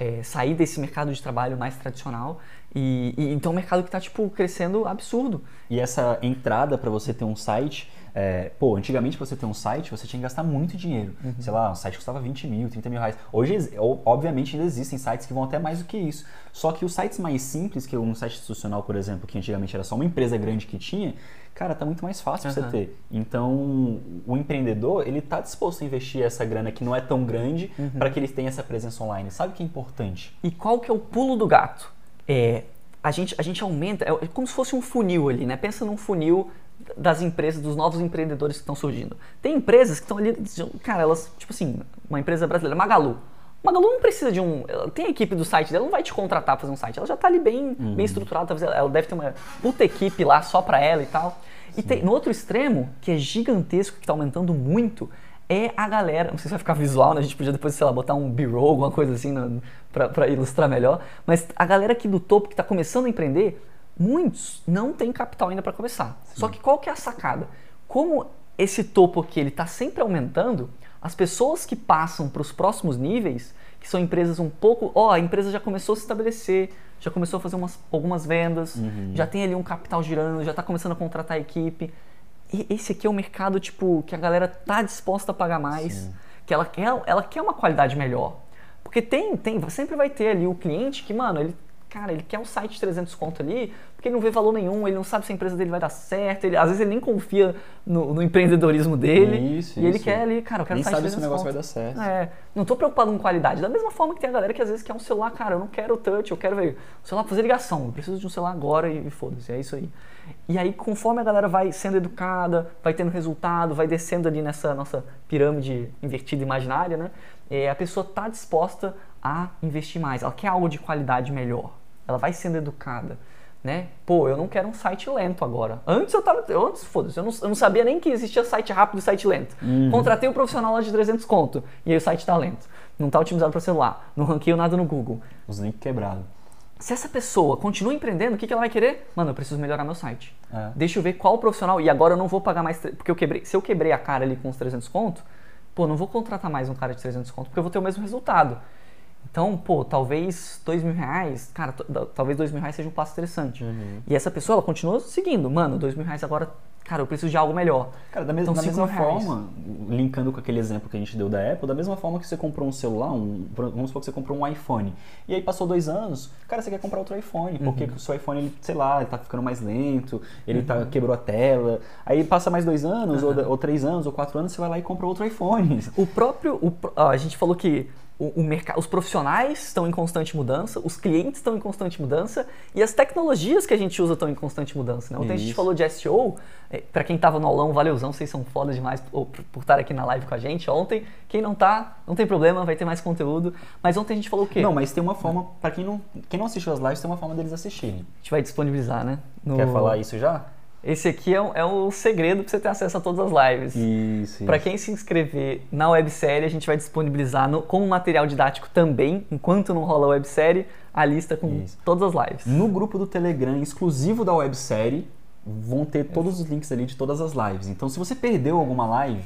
É, sair desse mercado de trabalho mais tradicional. E, e então é um mercado que está tipo, crescendo absurdo. E essa entrada para você ter um site é, pô, antigamente você ter um site, você tinha que gastar muito dinheiro. Uhum. Sei lá, um site custava 20 mil, 30 mil reais. Hoje, obviamente, ainda existem sites que vão até mais do que isso. Só que os sites mais simples, que um site institucional, por exemplo, que antigamente era só uma empresa grande que tinha, cara, tá muito mais fácil uhum. você ter. Então, o empreendedor, ele tá disposto a investir essa grana que não é tão grande uhum. para que ele tenha essa presença online. Sabe o que é importante? E qual que é o pulo do gato? É, a gente, a gente aumenta, é como se fosse um funil ali, né? Pensa num funil das empresas, dos novos empreendedores que estão surgindo. Tem empresas que estão ali, cara, elas, tipo assim, uma empresa brasileira, Magalu. Magalu não precisa de um. Tem a equipe do site dela, não vai te contratar para fazer um site. Ela já está ali bem, uhum. bem estruturada, talvez ela deve ter uma puta equipe lá só para ela e tal. Sim. E tem, no outro extremo, que é gigantesco, que está aumentando muito, é a galera. Não sei se vai ficar visual, né? A gente podia depois, sei lá, botar um B-roll, alguma coisa assim, para ilustrar melhor. Mas a galera aqui do topo que está começando a empreender Muitos não têm capital ainda para começar. Sim. Só que qual que é a sacada? Como esse topo aqui ele está sempre aumentando, as pessoas que passam para os próximos níveis, que são empresas um pouco, ó, a empresa já começou a se estabelecer, já começou a fazer umas, algumas vendas, uhum. já tem ali um capital girando, já está começando a contratar a equipe. E esse aqui é o mercado tipo que a galera tá disposta a pagar mais, Sim. que ela quer, ela quer uma qualidade melhor. Porque tem, tem, sempre vai ter ali o cliente que, mano, ele cara, ele quer um site de 300 conto ali, porque ele não vê valor nenhum, ele não sabe se a empresa dele vai dar certo, ele, às vezes ele nem confia no, no empreendedorismo dele. Isso, e isso. ele quer ali, cara, eu quero nem um site sabe de 300 se o negócio conto. vai dar certo. É, não tô preocupado com qualidade. Da mesma forma que tem a galera que às vezes quer um celular, cara, eu não quero touch, eu quero ver um celular pra fazer ligação, eu preciso de um celular agora e, e foda-se, é isso aí. E aí, conforme a galera vai sendo educada, vai tendo resultado, vai descendo ali nessa nossa pirâmide invertida imaginária, né? é, a pessoa está disposta a investir mais, ela quer algo de qualidade melhor, ela vai sendo educada. Né? Pô, eu não quero um site lento agora. Antes eu tava. eu- Antes, foda-se, eu não, eu não sabia nem que existia site rápido e site lento. Contratei um profissional lá de 300 conto e aí o site tá lento. Não tá otimizado para celular. Não ranqueio nada no Google. Os links quebrados. Se essa pessoa continua empreendendo, o que, que ela vai querer? Mano, eu preciso melhorar meu site. É. Deixa eu ver qual profissional. E agora eu não vou pagar mais. Porque eu quebrei. Se eu quebrei a cara ali com os 300 conto, pô, não vou contratar mais um cara de 300 conto, porque eu vou ter o mesmo resultado. Então, pô, talvez dois mil reais, cara, talvez dois mil reais seja um passo interessante. E essa pessoa, ela continua seguindo. Mano, dois mil reais agora, cara, eu preciso de algo melhor. Cara, da, mes- Então, da mesma forma, linkando com aquele exemplo que a gente deu da Apple, da mesma forma que você comprou um celular, um, vamos supor que você comprou um iPhone, e aí passou dois anos, cara, você quer comprar outro iPhone, porque Uhum. o seu iPhone, ele, sei lá, ele tá ficando mais lento, ele tá, quebrou a tela, aí passa mais dois anos, ou, ou três anos, ou quatro anos, você vai lá e compra outro iPhone. O próprio. o a gente falou que o, o mercado, os profissionais estão em constante mudança, os clientes estão em constante mudança e as tecnologias que a gente usa estão em constante mudança. Né? Ontem a gente Isso. falou de SEO. É, para quem tava no aulão, valeuzão, vocês são foda demais por, por estar aqui na live com a gente ontem. Quem não tá, não tem problema, vai ter mais conteúdo. Mas ontem a gente falou o quê? Não, mas tem uma forma, pra quem não, quem não assistiu as lives, tem uma forma deles assistirem. A gente vai disponibilizar, né? No- Quer falar isso já? Esse aqui é, o- é o segredo para você ter acesso a todas as lives. Isso, Para quem se inscrever na websérie, a gente vai disponibilizar no, como material didático também, enquanto não rola a websérie, a lista com Isso. todas as lives. No grupo do Telegram exclusivo da websérie, vão ter todos os links ali de todas as lives. Então, se você perdeu alguma live,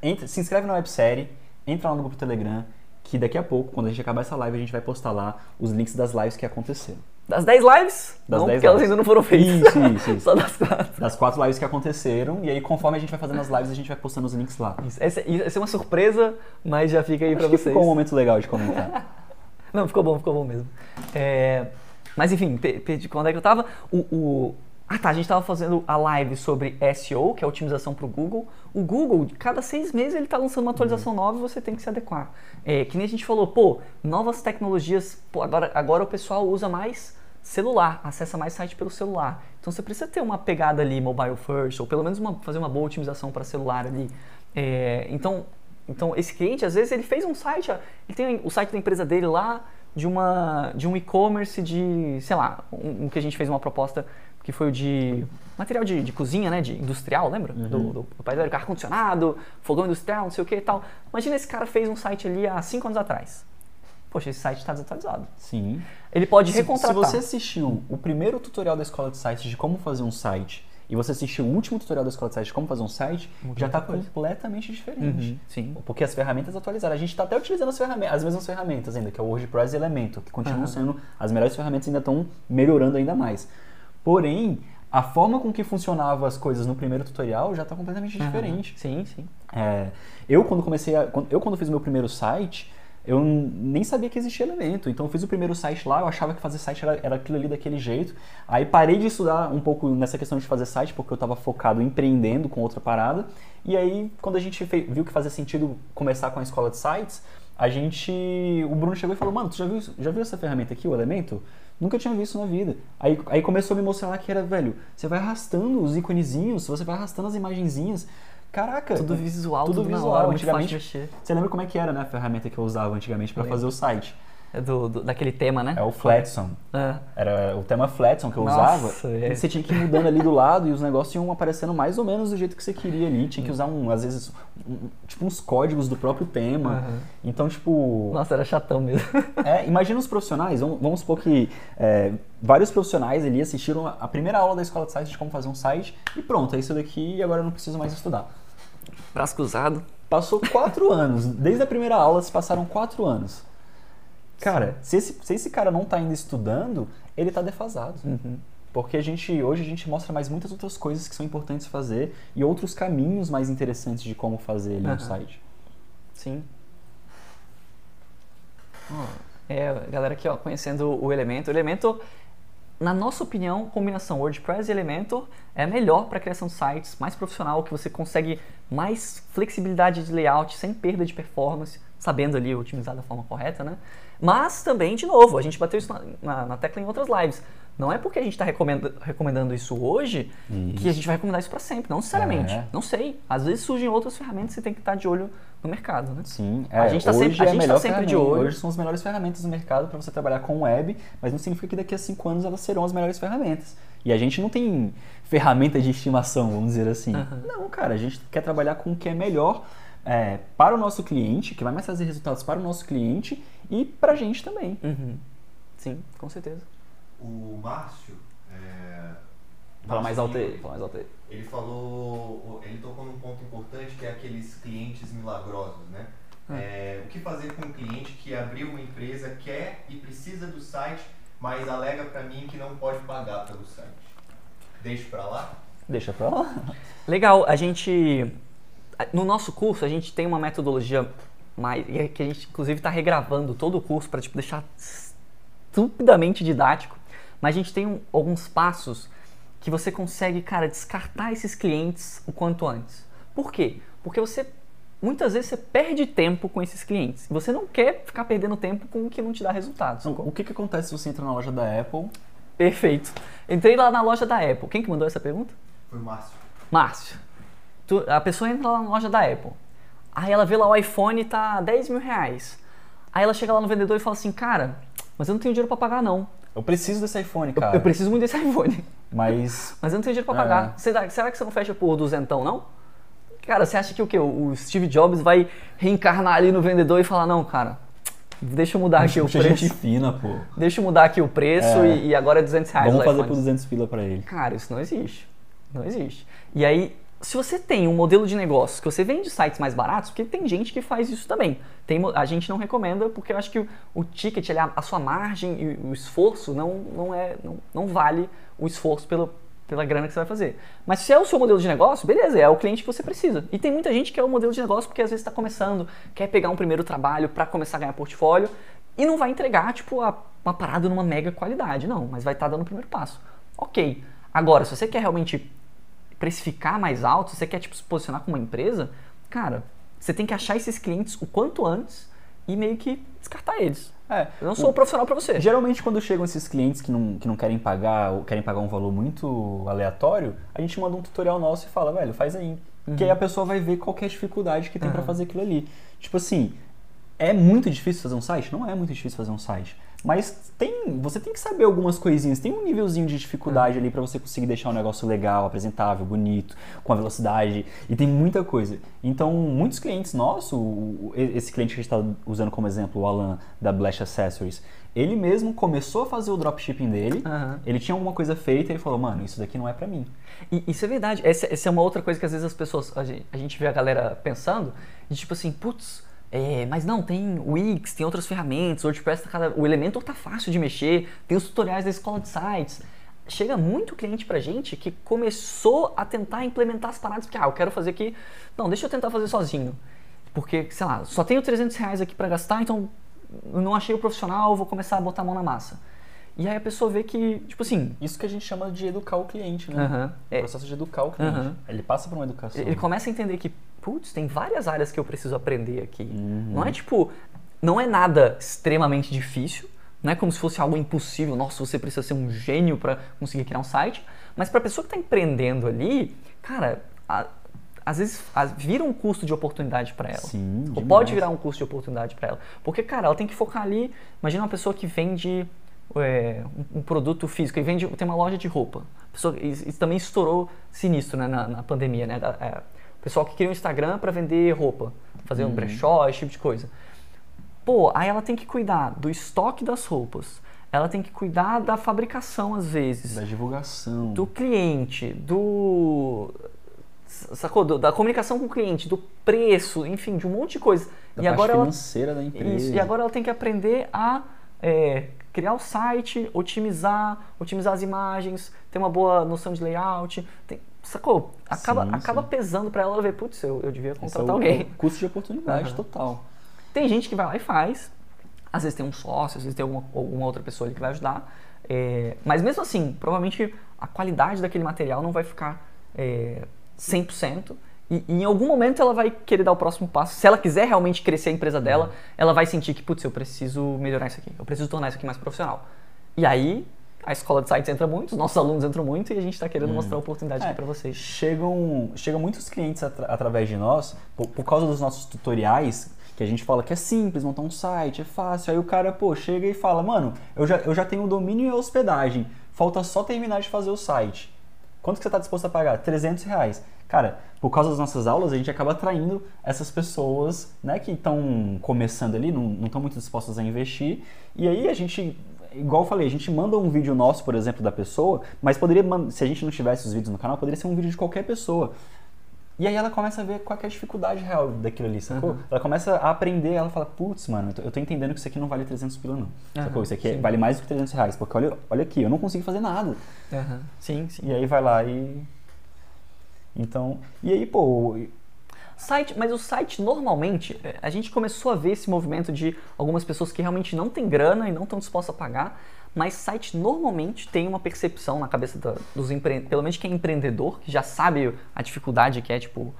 entra- se inscreve na websérie, entra lá no grupo do Telegram, que daqui a pouco, quando a gente acabar essa live, a gente vai postar lá os links das lives que aconteceram. Das 10 lives? Das não, 10 porque elas lives. ainda não foram feitas. Isso, isso, (laughs) isso. Só das quatro. Das quatro lives que aconteceram, e aí conforme a gente vai fazendo as lives, a gente vai postando os links lá. Isso. Essa, essa é uma surpresa, mas já fica aí Acho que vocês. ficou um momento legal de comentar. (laughs) Não, ficou bom, ficou bom mesmo. É, mas enfim, pe- perdi quando é que eu tava. O, o- ah tá, a gente tava fazendo a live sobre SEO, que é otimização para o Google. O Google, cada seis meses, ele tá lançando uma atualização nova e você tem que se adequar. É, que nem a gente falou, pô, novas tecnologias, pô, agora, agora o pessoal usa mais celular, acessa mais site pelo celular. Então você precisa ter uma pegada ali mobile first, ou pelo menos uma- fazer uma boa otimização para celular ali. É, então, então esse cliente às vezes ele fez um site, ele tem o site da empresa dele lá de uma de um e-commerce de, sei lá, um, um que a gente fez uma proposta que foi o de material de, de cozinha, né, de industrial, lembra? Do, do, do velho, carro condicionado, fogão industrial, não sei o que e tal. Imagina esse cara fez um site ali há cinco anos atrás. Poxa, esse site está desatualizado. Sim. Ele pode Se, recontratar. se você assistiu o primeiro tutorial da escola de sites de como fazer um site e você assistiu o último tutorial da escola de sites de como fazer um site, já está completamente diferente. Uhum, sim. Porque as ferramentas atualizaram. A gente está até utilizando as, ferramentas, as mesmas ferramentas ainda, que é o WordPress e Elementor, que continuam Aham. sendo as melhores ferramentas e ainda estão melhorando ainda mais. Porém, a forma com que funcionavam as coisas no primeiro tutorial já está completamente diferente. Sim, sim. É, eu quando comecei a, eu quando fiz o meu primeiro site eu nem sabia que existia elemento então eu fiz o primeiro site lá eu achava que fazer site era, era aquilo ali daquele jeito aí parei de estudar um pouco nessa questão de fazer site porque eu estava focado em empreendendo com outra parada e aí quando a gente viu que fazia sentido começar com a escola de sites a gente o Bruno chegou e falou mano tu já viu já viu essa ferramenta aqui o elemento Nunca tinha visto na vida. Aí, aí começou a me mostrar lá que era, velho, você vai arrastando os iconezinhos, você vai arrastando as imagenzinhas. Caraca, Tudo visual, tudo tudo, visual. hora, antigamente, mexer. você lembra como é que era, né, a ferramenta que eu usava antigamente para fazer o site? É do, do- daquele tema, né? É o Flatson. É. Era o tema Flatson que eu Nossa, usava. é. E você tinha que ir mudando ali do (laughs) lado e os negócios iam aparecendo mais ou menos do jeito que você queria ali. Tinha que usar, um, às vezes, um- tipo uns códigos do próprio tema. Aham. Então, tipo, Nossa, era chatão mesmo. é, imagina os profissionais, vamos, vamos supor que é, vários profissionais ali assistiram a- primeira aula da escola de sites de como fazer um site e pronto, é isso daqui e agora eu não preciso mais estudar. Braço cruzado. Passou quatro (laughs) anos, desde a primeira aula se passaram quatro anos. Cara, se esse, se esse cara não tá ainda estudando, ele tá defasado. Uhum. Porque a gente, hoje a gente mostra mais muitas outras coisas que são importantes fazer e outros caminhos mais interessantes de como fazer ali Aham. no site. Sim. Ó, É, galera aqui, ó, conhecendo o Elementor. O Elementor, na nossa opinião, combinação WordPress e Elementor é melhor para criação de sites, mais profissional, que você consegue mais flexibilidade de layout sem perda de performance, sabendo ali otimizar da forma correta, né? Mas também, de novo, a gente bateu isso na, na, na tecla em outras lives. Não é porque a gente está recomenda, recomendando isso hoje que a gente vai recomendar isso para sempre. Não necessariamente. É. Não sei. Às vezes surgem outras ferramentas e tem que estar de olho no mercado, né? Sim, A é, gente tá hoje sempre- a é a gente tá sempre de olho. Hoje são as melhores ferramentas do mercado para você trabalhar com web, mas não significa que daqui a cinco anos elas serão as melhores ferramentas. E a gente não tem ferramenta de estimação, vamos dizer assim. Aham. Não, cara, a gente quer trabalhar com o que é melhor é, para o nosso cliente, que vai mais trazer resultados para o nosso cliente e para a gente também. Uhum. Sim, com certeza. O Márcio. é, Fala mais alto aí, fala mais alto aí. Ele falou, ele tocou num ponto importante que é aqueles clientes milagrosos, né? É, o que fazer com um cliente que abriu uma empresa, quer e precisa do site, mas alega pra mim que não pode pagar pelo site? Deixo pra lá? Deixa pra lá. Legal, a gente. No nosso curso, a gente tem uma metodologia mais. que a gente, inclusive, está regravando todo o curso para tipo, deixar estupidamente didático. Mas a gente tem um- alguns passos que você consegue, cara, descartar esses clientes o quanto antes. Por quê? Porque você. Muitas vezes você perde tempo com esses clientes. Você não quer ficar perdendo tempo com o que não te dá resultados. Então, o que, que acontece se você entra na loja da Apple? Perfeito. Entrei lá na loja da Apple. Quem que mandou essa pergunta? Foi o Márcio. Márcio, tu- a pessoa entra lá na loja da Apple. Aí ela vê lá o iPhone tá 10 mil reais. Aí ela chega lá no vendedor e fala assim, cara, mas eu não tenho dinheiro pra pagar não. Eu preciso desse iPhone, Eu, cara. eu preciso muito desse iPhone, Mas (laughs) mas eu não tenho dinheiro pra É. pagar. Será, será que você não fecha por duzentão, não? Cara, você acha que o quê? O Steve Jobs vai reencarnar ali no vendedor e falar, não, cara, deixa eu mudar aqui o preço. gente fina, pô. Deixa eu mudar aqui o preço É. e, e agora é 200 reais Vamos fazer por 200 pila pra ele. Cara, isso não existe. Não existe. E aí, se você tem um modelo de negócio que você vende sites mais baratos, porque tem gente que faz isso também. Tem, a gente não recomenda porque eu acho que o, o ticket, ele, a, a sua margem e o esforço não, não, é, não, não vale o esforço pelo, pela grana que você vai fazer. Mas se é o seu modelo de negócio, beleza, é o cliente que você precisa. E tem muita gente que é o modelo de negócio porque às vezes está começando, quer pegar um primeiro trabalho para começar a ganhar portfólio e não vai entregar, tipo, uma parada numa mega qualidade, não, mas vai estar dando o primeiro passo. Ok. Agora, se você quer realmente precificar mais alto, se você quer tipo, se posicionar como uma empresa, cara, você tem que achar esses clientes o quanto antes e meio que descartar eles. É, Eu não sou o profissional para você. Geralmente quando chegam esses clientes que não, que não querem pagar ou querem pagar um valor muito aleatório, a gente manda um tutorial nosso e fala, velho, faz aí. Que aí a pessoa vai ver qual é a dificuldade que tem pra Uhum. fazer aquilo ali. Tipo assim, é muito difícil fazer um site? Não é muito difícil fazer um site. Mas tem, você tem que saber algumas coisinhas. Tem um nívelzinho de dificuldade ali pra você conseguir deixar um negócio legal, apresentável, bonito, com a velocidade. E tem muita coisa. Então, muitos clientes nossos, o- o- esse cliente que a gente está usando como exemplo, o Alan da Blash Accessories, ele mesmo começou a fazer o dropshipping dele. Aham. Ele tinha alguma coisa feita e ele falou, mano, isso daqui não é pra mim. E isso é verdade. Essa, essa é uma outra coisa que às vezes as pessoas, a gente, a gente vê a galera pensando, de tipo assim, putz, é, mas não, tem o Wix, tem outras ferramentas, WordPress tá cada, o Elementor tá fácil de mexer, tem os tutoriais da escola de sites. Chega muito cliente pra gente que começou a tentar implementar as paradas, porque, ah, eu quero fazer aqui, não, deixa eu tentar fazer sozinho. Porque, sei lá, só tenho 300 reais aqui pra gastar, então não achei o profissional, vou começar a botar a mão na massa. E aí a pessoa vê que, tipo assim, Isso que a gente chama de educar o cliente, né? Aham. O É. processo de educar o cliente. Ele passa por uma educação. Ele começa a entender que, putz, tem várias áreas que eu preciso aprender aqui. Uhum. Não é tipo, não é nada extremamente difícil, não é como se fosse algo impossível, nossa, você precisa ser um gênio para conseguir criar um site, mas para a pessoa que está empreendendo ali, cara, a- às vezes vira um custo de oportunidade para ela. Sim, Ou demais. pode virar um custo de oportunidade para ela. Porque, cara, ela tem que focar ali. Imagina uma pessoa que vende é, um, um produto físico e vende, tem uma loja de roupa. A Pessoa, isso, isso também estourou sinistro né, na, na pandemia, né? É, pessoal que cria um Instagram para vender roupa, fazer Uhum. um brechó, esse tipo de coisa. Pô, aí ela tem que cuidar do estoque das roupas. Ela tem que cuidar da fabricação, às vezes Da divulgação. do cliente, do. Sacou? Da comunicação com o cliente, do preço, enfim, de um monte de coisa. da e parte agora ela. financeira da empresa. Isso, e agora ela tem que aprender a é, criar o site, otimizar, otimizar as imagens, ter uma boa noção de layout. tem- sacou? Acaba, Sim, acaba sim. pesando pra ela ela ver, putz, eu, eu devia é contratar o, alguém. custo de oportunidade Aham. total. Tem gente que vai lá e faz. Às vezes tem um sócio, às vezes tem alguma, alguma outra pessoa ali que vai ajudar. É, mas mesmo assim, provavelmente a qualidade daquele material não vai ficar é, 100%. E, e em algum momento ela vai querer dar o próximo passo. Se ela quiser realmente crescer a empresa dela, ela vai sentir que, putz, eu preciso melhorar isso aqui. Eu preciso tornar isso aqui mais profissional. E aí, a escola de sites entra muito, os nossos alunos entram muito e a gente está querendo Hum. mostrar a oportunidade É. aqui para vocês. Chegam, chegam muitos clientes atra- através de nós, por, por causa dos nossos tutoriais, que a gente fala que é simples montar um site, é fácil. Aí o cara, pô, chega e fala, mano, eu já, eu já tenho o domínio e a hospedagem, falta só terminar de fazer o site. Quanto que você está disposto a pagar? 300 reais. Cara, por causa das nossas aulas, a gente acaba atraindo essas pessoas né, que estão começando ali, não estão muito dispostas a investir. E aí a gente, igual eu falei, a gente manda um vídeo nosso, por exemplo, da pessoa, mas poderia, se a gente não tivesse os vídeos no canal, poderia ser um vídeo de qualquer pessoa. E aí ela começa a ver qual é a dificuldade real daquilo ali, sacou? Uhum. Ela começa a aprender, ela fala, putz, mano, eu tô, eu tô entendendo que isso aqui não vale 300 pila não. Sacou? Aham, Isso aqui é- sim. vale mais do que 300 reais, porque olha, olha aqui, eu não consigo fazer nada. Sim, sim. E aí vai lá e... Então, e aí, pô, Site, mas o site normalmente, eh, a gente começou a ver esse movimento de algumas pessoas que realmente não têm grana e não estão dispostas a pagar, mas site normalmente tem uma percepção na cabeça da- dos empreendedores, pelo menos quem é empreendedor, que já sabe a dificuldade que é, tipo,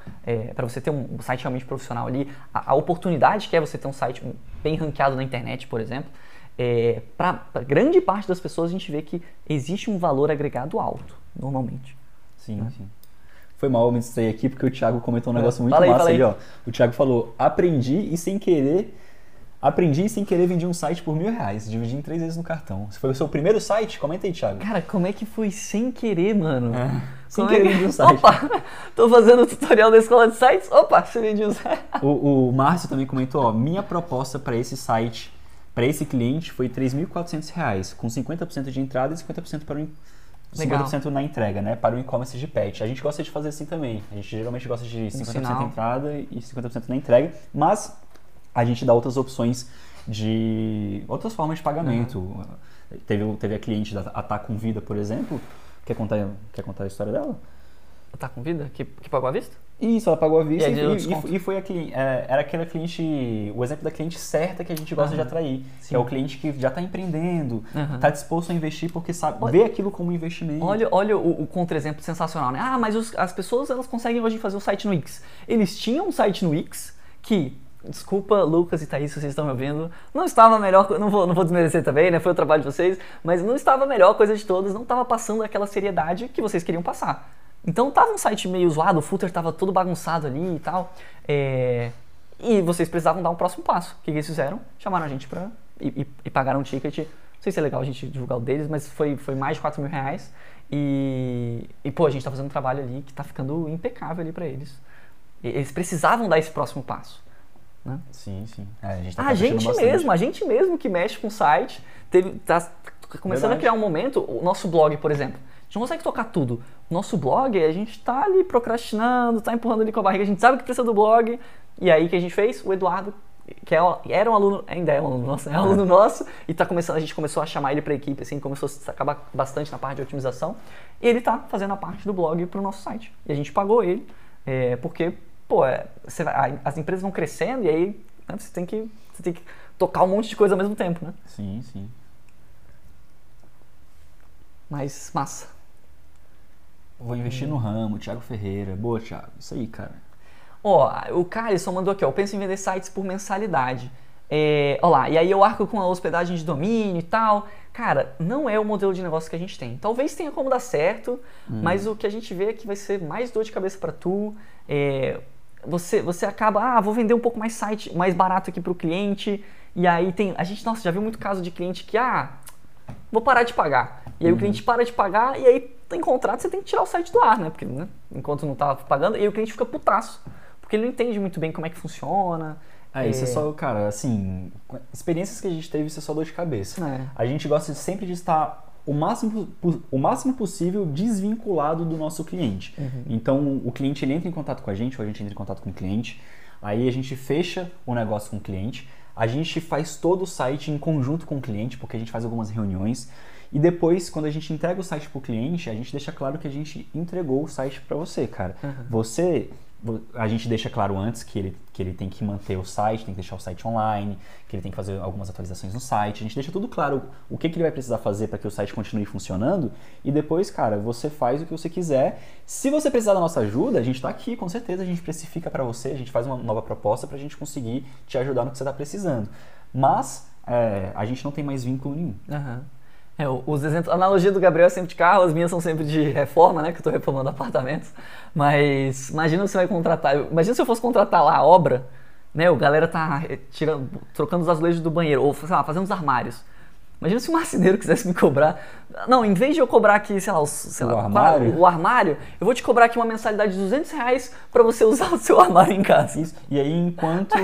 para você ter um site realmente profissional ali, a, a oportunidade que é você ter um site bem ranqueado na internet, por exemplo, é, para grande parte das pessoas a gente vê que existe um valor agregado alto, normalmente. Sim, sim. Foi mal eu me distrair aqui porque o Thiago comentou um É. negócio muito Fala aí, massa fala ali, aí. ó. O Thiago falou: aprendi e sem querer. Aprendi e sem querer vendi um site por mil reais. Dividi em três vezes no cartão. Se foi o seu primeiro site, comenta aí, Thiago. Cara, como é que foi sem querer, mano? Sem Como é querer que- vendi um (laughs) site. Opa, tô fazendo o tutorial da escola de sites. Opa, você vendi um site. (laughs) O, o Márcio também comentou, ó, minha proposta para esse site, para esse cliente, foi 3.400 reais, com 50% de entrada e 50% para o Legal. 50% na entrega, né? Para o e-commerce de pet. A gente gosta de fazer assim também. A gente geralmente gosta de 50% sinal. entrada e 50% na entrega, mas a gente dá outras opções de outras formas de pagamento. Teve, teve a cliente da Atá com Vida, por exemplo. Quer contar, quer contar a história dela? Tá com vida? Que, que pagou a vista? Isso, ela pagou a vista E e, e- e foi a cliente, é, era aquela cliente, o exemplo da cliente certa que a gente gosta de Aham. atrair, que é o cliente que já está empreendendo, está disposto a investir porque sabe, Olha- vê aquilo como investimento. Olha, olha o, o contra-exemplo sensacional, né? Ah, mas os- as pessoas elas conseguem hoje fazer um site no Wix. Eles tinham um site no Wix que, desculpa, Lucas e Thaís, se vocês estão me ouvindo, não estava a melhor, não vou, não vou desmerecer também, né? Foi o trabalho de vocês, mas não estava a melhor coisa de todas, não estava passando aquela seriedade que vocês queriam passar. Então tava um site meio zoado, o footer tava todo bagunçado ali e tal. é, E vocês precisavam dar um próximo passo. O que, que eles fizeram? Chamaram a gente pra. E, e- e pagaram um ticket. Não sei se é legal a gente divulgar o deles, mas foi, foi mais de 4 mil reais. E, e, pô, a gente tá fazendo um trabalho ali que tá ficando impecável ali pra eles. E- Eles precisavam dar esse próximo passo. Né? Sim, sim. É, a gente tá A gente bastante. mesmo, a gente mesmo que mexe com o site, teve, tá começando Verdade. a criar um momento, o nosso blog, por exemplo. A gente não consegue tocar tudo. Nosso blog, a gente tá ali procrastinando, tá empurrando ali com a barriga, a gente sabe que precisa do blog. E aí o que a gente fez? O Eduardo, que é, era um aluno, ainda é um aluno nosso, é um aluno nosso, e tá começando, a gente começou a chamar ele pra equipe, assim, começou a destacar bastante na parte de otimização. E ele tá fazendo a parte do blog pro nosso site. E a gente pagou ele, é, porque, pô, é, você a- as empresas vão crescendo e aí né, você, tem que, você tem que tocar um monte de coisa ao mesmo tempo, né? Sim, sim. Mas massa. Vou investir no ramo, Thiago Ferreira. Boa, Thiago. Isso aí, cara. Ó, o Carlson mandou aqui, ó. Eu penso em vender sites por mensalidade. É, ó lá, e aí eu arco com a hospedagem de domínio e tal. Cara, não é o modelo de negócio que a gente tem. Talvez tenha como dar certo, mas o que a gente vê é que vai ser mais dor de cabeça para tu. É, você, você acaba, ah, vou vender um pouco mais site, mais barato aqui pro cliente. E aí tem, a gente, nossa, já viu muito caso de cliente que, ah, vou parar de pagar. E aí o cliente para de pagar e aí tem contrato, você tem que tirar o site do ar, né? Porque né, enquanto não tava pagando, e o cliente fica putaço. Porque ele não entende muito bem como é que funciona. É, isso é só, cara, assim, experiências que a gente teve, isso é só dor de cabeça. É. A gente gosta sempre de estar o máximo, o máximo possível desvinculado do nosso cliente. Então, o cliente ele entra em contato com a gente, ou a gente entra em contato com o cliente, aí a gente fecha o negócio com o cliente, a gente faz todo o site em conjunto com o cliente, porque a gente faz algumas reuniões, e depois, quando a gente entrega o site para o cliente, a gente deixa claro que a gente entregou o site para você, cara. Você vo- a gente deixa claro antes que ele, que ele tem que manter o site, tem que deixar o site online, que ele tem que fazer algumas atualizações no site. A gente deixa tudo claro o que, que ele vai precisar fazer para que o site continue funcionando. E depois, cara, você faz o que você quiser. Se você precisar da nossa ajuda, a gente está aqui, com certeza. A gente precifica para você, a gente faz uma nova proposta para a gente conseguir te ajudar no que você está precisando. Mas é, a gente não tem mais vínculo nenhum. Aham. É, o- os exemplos, a analogia do Gabriel é sempre de carro, as minhas são sempre de reforma, né? Que eu tô reformando (laughs) apartamentos. Mas imagina você vai contratar. Imagina se eu fosse contratar lá a obra, né? O galera tá eh, tirando, trocando os azulejos do banheiro, ou sei lá, fazendo os armários. Imagina se o marceneiro (laughs) quisesse me cobrar. Não, em vez de eu cobrar aqui, sei lá, os- sei O lá, armário? o armário, eu vou te cobrar aqui uma mensalidade de 200 reais pra você (laughs) usar o seu armário em casa. Isso. E aí, enquanto.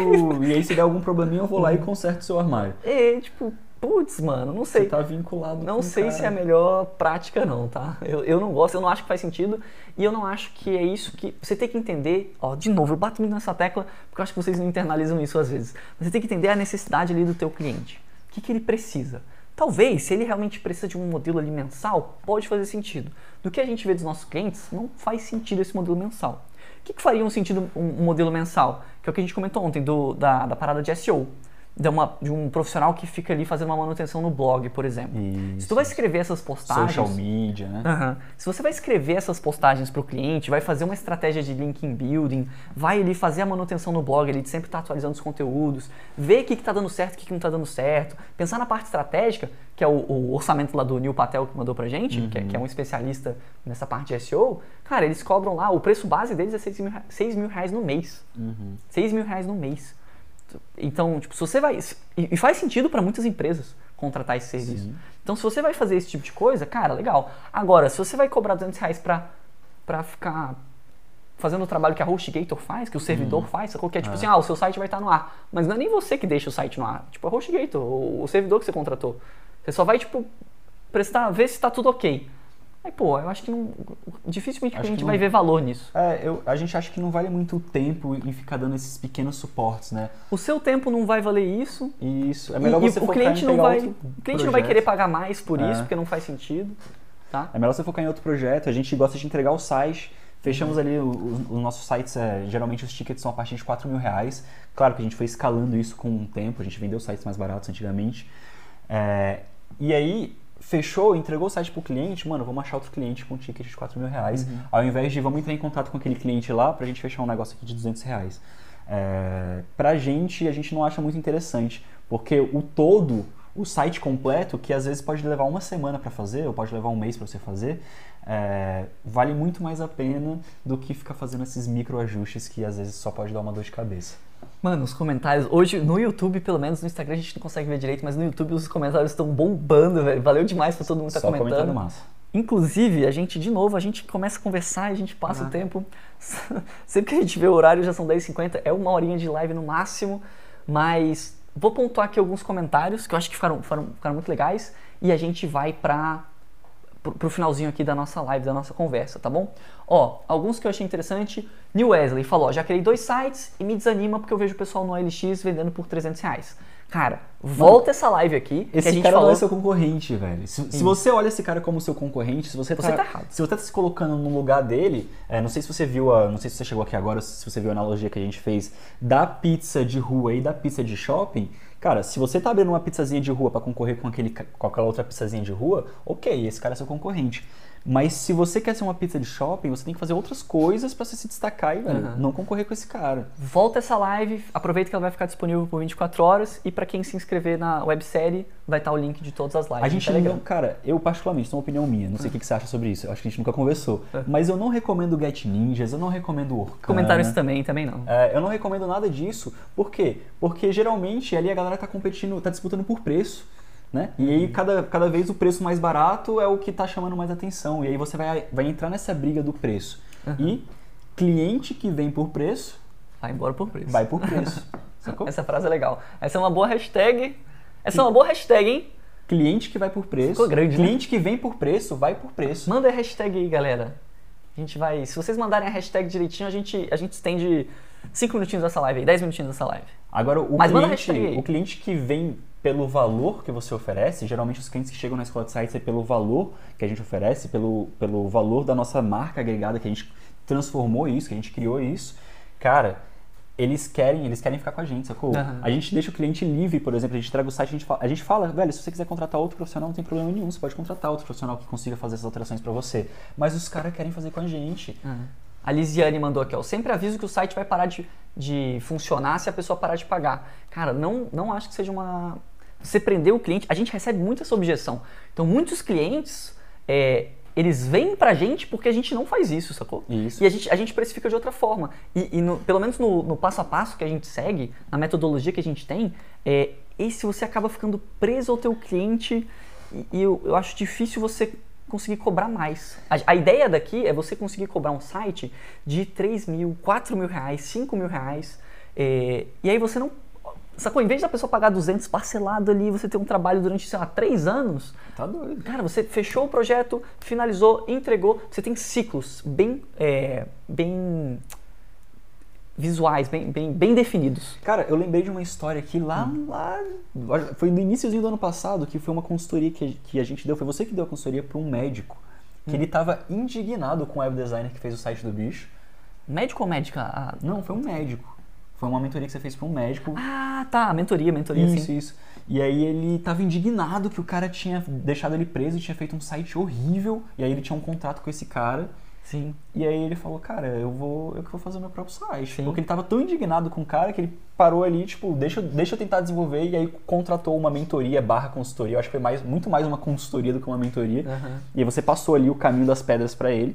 e aí, se der algum probleminha, eu vou lá e conserto o seu armário. E, tipo, putz, mano, não sei. Você tá vinculado Não sei cara. se é a melhor prática, não, tá? Eu, eu não gosto, eu não acho que faz sentido e eu não acho que é isso que. Você tem que entender, ó, de novo, eu bato muito nessa tecla porque eu acho que vocês não internalizam isso às vezes. Mas você tem que entender a necessidade ali do teu cliente. O que, que ele precisa? Talvez, se ele realmente precisa de um modelo ali mensal, pode fazer sentido. Do que a gente vê dos nossos clientes, não faz sentido esse modelo mensal. O que, que faria um sentido um, um modelo mensal? Que é o que a gente comentou ontem do, da, da parada de SEO. De, uma, de um profissional que fica ali fazendo uma manutenção no blog, por exemplo. Se Isso. tu vai escrever essas postagens. Social media, né? Aham. Se você vai escrever essas postagens para o cliente, vai fazer uma estratégia de linking building, vai ali fazer a manutenção no blog, ele sempre está atualizando os conteúdos, ver o que está dando certo, o que, que não está dando certo, pensar na parte estratégica, que é o, o orçamento lá do Neil Patel que mandou pra gente, que, é, que é um especialista nessa parte de SEO, cara, eles cobram lá, o preço base deles é 6 mil, rea- 6 mil reais no mês. 6 mil reais no mês. Então, tipo, se você vai. E faz sentido para muitas empresas contratar esse serviço. Sim. Então, se você vai fazer esse tipo de coisa, cara, legal. Agora, se você vai cobrar 200 reais pra, pra ficar fazendo o trabalho que a HostGator faz, que o servidor faz, sacou? Que é tipo assim, ah, o seu site vai estar no ar. Mas não é nem você que deixa o site no ar. Tipo, é a HostGator, o, servidor que você contratou. Você só vai, tipo, prestar, ver se tá tudo ok. Aí, pô, eu acho que não, dificilmente o Acho que cliente não- vai ver valor nisso. É, eu, a gente acha que não vale muito o tempo em ficar dando esses pequenos suportes, né? O seu tempo não vai valer isso. E isso. É melhor e, e você o focar cliente em não vai, o cliente não vai projeto. querer pagar mais por É. isso, porque não faz sentido, tá? É melhor você focar em outro projeto. A gente gosta de entregar o site. Fechamos ali o- os, os nossos sites, é, geralmente os tickets são a partir de 4 mil reais. Claro que a gente foi escalando isso com o tempo, a gente vendeu sites mais baratos antigamente. É, e aí, fechou, entregou o site pro cliente, mano, vamos achar outro cliente com um ticket de 4 mil reais, ao invés de vamos entrar em contato com aquele cliente lá pra gente fechar um negócio aqui de 200 reais. É, pra gente, a gente não acha muito interessante, porque o todo, o site completo, que às vezes pode levar uma semana pra fazer, ou pode levar um mês pra você fazer, é, vale muito mais a pena do que ficar fazendo esses micro ajustes que às vezes só pode dar uma dor de cabeça. Mano, os comentários. Hoje, no YouTube, pelo menos, no Instagram a gente não consegue ver direito, mas no YouTube os comentários estão bombando, velho. Valeu demais pra todo mundo que tá só comentando. comentário massa. Inclusive, a gente, de novo, a gente começa a conversar a gente passa Ah. o tempo. (laughs) Sempre que a gente vê o horário, já são 10h50, é uma horinha de live no máximo. Mas vou pontuar aqui alguns comentários que eu acho que ficaram, ficaram, ficaram muito legais. E a gente vai pra, pro, finalzinho aqui da nossa live, da nossa conversa, tá bom? Ó, alguns que eu achei interessante. Neil Wesley falou: já criei dois sites e me desanima porque eu vejo o pessoal no OLX vendendo por 300 reais. Cara, volta essa live aqui. Esse cara falou. não é seu concorrente, velho. Se, se você olha esse cara como seu concorrente, se você, Você tá errado. se você tá se colocando no lugar dele, é, não sei se você viu a, não sei se você chegou aqui agora, se você viu a analogia que a gente fez da pizza de rua e da pizza de shopping. Cara, se você tá abrindo uma pizzazinha de rua pra concorrer com, aquele, com aquela outra pizzazinha de rua, ok, esse cara é seu concorrente. Mas se você quer ser uma pizza de shopping, você tem que fazer outras coisas pra você se destacar e velho, Uhum. não concorrer com esse cara. Volta essa live, aproveita que ela vai ficar disponível por 24 horas e pra quem se inscrever na websérie vai estar o link de todas as lives. A gente Telegram. não, cara, eu particularmente, isso é uma opinião minha, não sei o que que você acha sobre isso, eu acho que a gente nunca conversou. É. Mas eu não recomendo Get Ninjas, eu não recomendo Orkana. Comentários também, também não. É, eu não recomendo nada disso. Por quê? Porque geralmente ali a galera tá competindo, tá disputando por preço. Né? E aí cada, cada vez o preço mais barato é o que tá chamando mais atenção. E aí você vai, vai entrar nessa briga do preço. Uhum. E cliente que vem por preço, Vai embora por preço. vai por preço. (laughs) Sacou? Essa frase é legal. Essa é uma boa hashtag. Essa é uma boa hashtag, hein? Cliente que vai por preço. Ficou grande, né? cliente que vem por preço, vai por preço. Manda a hashtag aí, galera. A gente vai. Se vocês mandarem a hashtag direitinho, a gente, a gente estende 5 minutinhos dessa live aí, 10 minutinhos dessa live. Agora, o Mas manda a cliente, hashtag aí. o cliente que vem pelo valor que você oferece, geralmente os clientes que chegam na escola de sites é pelo valor que a gente oferece, pelo, pelo valor da nossa marca agregada, que a gente transformou isso, que a gente criou isso. Cara, eles querem, eles querem ficar com a gente, sacou? Aham. A gente deixa o cliente livre, por exemplo, a gente entrega o site, a gente, fala, a gente fala, velho, se você quiser contratar outro profissional, não tem problema nenhum, você pode contratar outro profissional que consiga fazer essas alterações pra você. Mas os caras querem fazer com a gente. A Lisiane mandou aqui, ó. Sempre aviso que o site vai parar de, de funcionar se a pessoa parar de pagar. Cara, não, não acho que seja uma. Você prender o cliente, a gente recebe muito essa objeção. Então, muitos clientes, é, eles vêm pra gente porque a gente não faz isso, sacou? Isso. E a gente, a gente precifica de outra forma. E, e no- pelo menos no, no passo a passo que a gente segue, na metodologia que a gente tem, é, esse você acaba ficando preso ao teu cliente e, e eu, eu acho difícil você conseguir cobrar mais. A, a ideia daqui é você conseguir cobrar um site de 3 mil, 4 mil reais, 5 mil reais, é, e aí você não... Sacou? Em vez da pessoa pagar 200 parcelado ali, você ter um trabalho durante, sei lá, 3 anos, Tá doido. Cara, você fechou o projeto, finalizou, entregou. Você tem ciclos bem, é, bem visuais, bem, bem, bem definidos. Cara, eu lembrei de uma história aqui lá, Hum. lá foi no iníciozinho do ano passado, que foi uma consultoria que, que a gente deu, foi você que deu a consultoria para um médico, que Hum. ele tava indignado com o web designer que fez o site do bicho. Médico ou médica? Ah, Não, foi um médico. Foi uma mentoria que você fez para um médico. ah, tá, mentoria, mentoria, Isso, sim. isso. E aí ele tava indignado que o cara tinha deixado ele preso e tinha feito um site horrível. E aí ele tinha um contrato com esse cara. Sim. E aí ele falou, cara, eu vou, eu que vou fazer o meu próprio site. Sim. Porque ele tava tão indignado com o cara que ele parou ali, tipo, deixa, eu- deixa eu tentar desenvolver. E aí contratou uma mentoria barra consultoria. Eu acho que foi mais, muito mais uma consultoria do que uma mentoria. Aham. E aí você passou ali o caminho das pedras pra ele.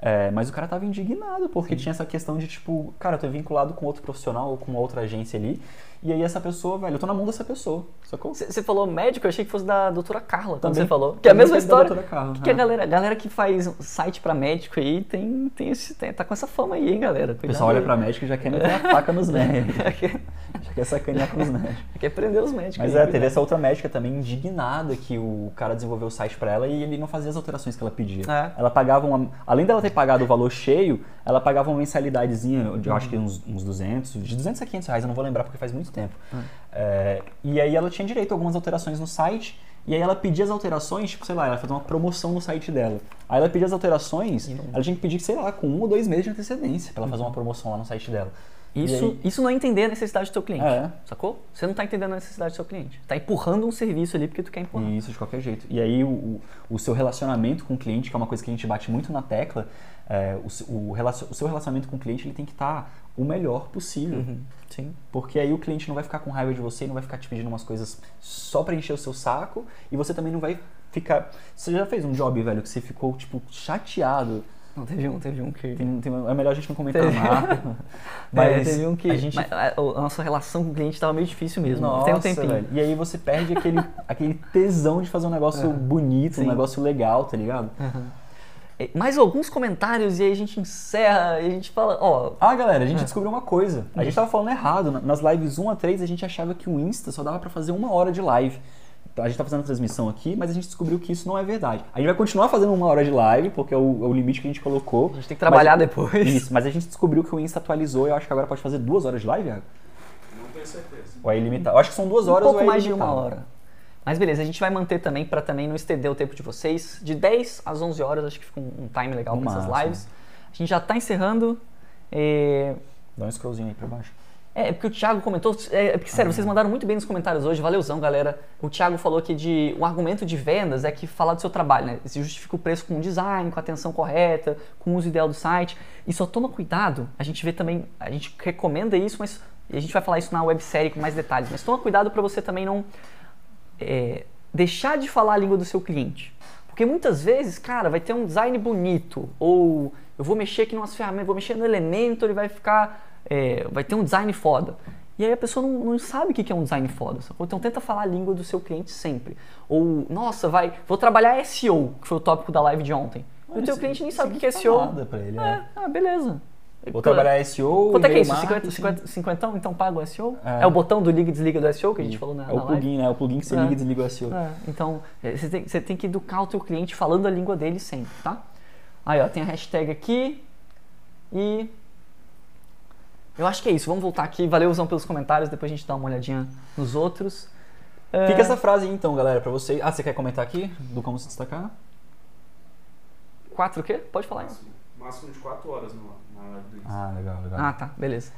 É, mas o cara tava indignado, porque tinha essa questão de, tipo, cara, eu tô vinculado com outro profissional ou com outra agência ali. E aí essa pessoa, velho, eu tô na mão dessa pessoa, sacou? Você falou médico, eu achei que fosse da doutora Carla, Também- você falou. Que é a mesma da história. doutora Carla, que, que a é. galera, a galera que faz site pra médico aí tem, tem esse, tem- tá com essa fama aí, hein, galera. O pessoal olha pra médico e já quer meter a faca nos (laughs) médicos. já quer sacanear com os médicos. (laughs) quer prender os médicos. Mas aí, é, teve cuidado. essa outra médica também indignada que o cara desenvolveu o site pra ela e ele não fazia as alterações que ela pedia. É. Ela pagava uma. Além dela ter pagado o valor cheio, ela pagava uma mensalidadezinha, de, eu acho que uns, uns 200, de 200 a 500 reais, eu não vou lembrar porque faz muito tempo. É, e aí ela tinha direito a algumas alterações no site. E aí ela pedia as alterações, tipo, sei lá, ela fazia uma promoção no site dela. Aí ela pedia as alterações, não- ela tinha que pedir, sei lá, com um ou dois meses de antecedência pra ela fazer uma promoção lá no site dela. Isso, aí- isso não é entender a necessidade do teu cliente, É. sacou? Você não tá entendendo a necessidade do seu cliente. Tá empurrando um serviço ali porque tu quer empurrar. Isso, de qualquer jeito. E aí o, o, seu relacionamento com o cliente, que é uma coisa que a gente bate muito na tecla, é, o, o, o seu relacionamento com o cliente ele tem que estar o melhor possível. Uhum, Sim. Porque aí o cliente não vai ficar com raiva de você não vai ficar te pedindo umas coisas só pra encher o seu saco. E você também não vai ficar... Você já fez um job, velho, que você ficou, tipo, chateado. Não, teve um, teve um que... Tem, tem- é melhor a gente não comentar Teve. nada. (laughs) Mas teve um que a gente mas a, a nossa relação com o cliente estava meio difícil mesmo. Nossa, tem um tempinho. velho. E aí você perde aquele, (laughs) aquele tesão de fazer um negócio bonito, Sim. um negócio legal, tá ligado? É, Mais alguns comentários e aí a gente encerra e a gente fala, ó, Ah, galera, a É. gente descobriu uma coisa. A gente tava falando errado. Na- Nas lives 1 a 3, a gente achava que o Insta só dava pra fazer uma hora de live. A gente tá fazendo a transmissão aqui, mas a gente descobriu que isso não é verdade. A gente vai continuar fazendo uma hora de live, porque é o, é o limite que a gente colocou. a gente tem que trabalhar Mas- depois. Isso, mas a gente descobriu que o Insta atualizou e eu acho que agora pode fazer duas horas de live, Iago? Não tenho certeza. Ou é ilimitado? Eu acho que são duas horas um pouco ou é mais de uma hora. Mas beleza, a gente vai manter também pra também não estender o tempo de vocês. De 10 às 11 horas, acho que fica um, um time legal pra essas lives. A gente já tá encerrando. É, Dá um scrollzinho aí pra baixo. É, porque o Thiago comentou. É, porque, sério, vocês mandaram muito bem nos comentários hoje, valeuzão, galera. O Thiago falou que de, o argumento de vendas é que falar do seu trabalho, né? Se justifica o preço com design, com a atenção correta, com o uso ideal do site. E só toma cuidado, a gente vê também, a gente recomenda isso, mas. E a gente vai falar isso na websérie com mais detalhes, mas toma cuidado para você também não é, deixar de falar a língua do seu cliente. Porque muitas vezes, cara, vai ter um design bonito, ou eu vou mexer aqui numas ferramentas, vou mexer no elemento, ele vai ficar. é, vai ter um design foda. E aí a pessoa não, não sabe o que é um design foda. Então tenta falar a língua do seu cliente sempre. Ou, nossa, vai, vou trabalhar SEO, que foi o tópico da live de ontem. O teu cliente nem sabe o que é SEO. Nada pra ele, É, né? ah, beleza. Vou trabalhar SEO, Quanto é que é isso? 50, marketing. 50, 50 então paga o SEO? É. É. o botão do liga e desliga do SEO que a gente falou na, É na o live? plugin, né? O plugin que você É. liga e desliga o SEO. É, então, é, você tem, você tem que educar o teu cliente falando a língua dele sempre, tá? Aí, ó, tem a hashtag aqui e... Eu acho que é isso, vamos voltar aqui. Valeuzão pelos comentários, depois a gente dá uma olhadinha nos outros. É, Fica essa frase aí então, galera, pra você. Ah, você quer comentar aqui do como se destacar? Quatro o quê? Pode falar aí. Máximo, de 4 horas no, na live Insta. Ah, legal, legal. Ah, tá, beleza.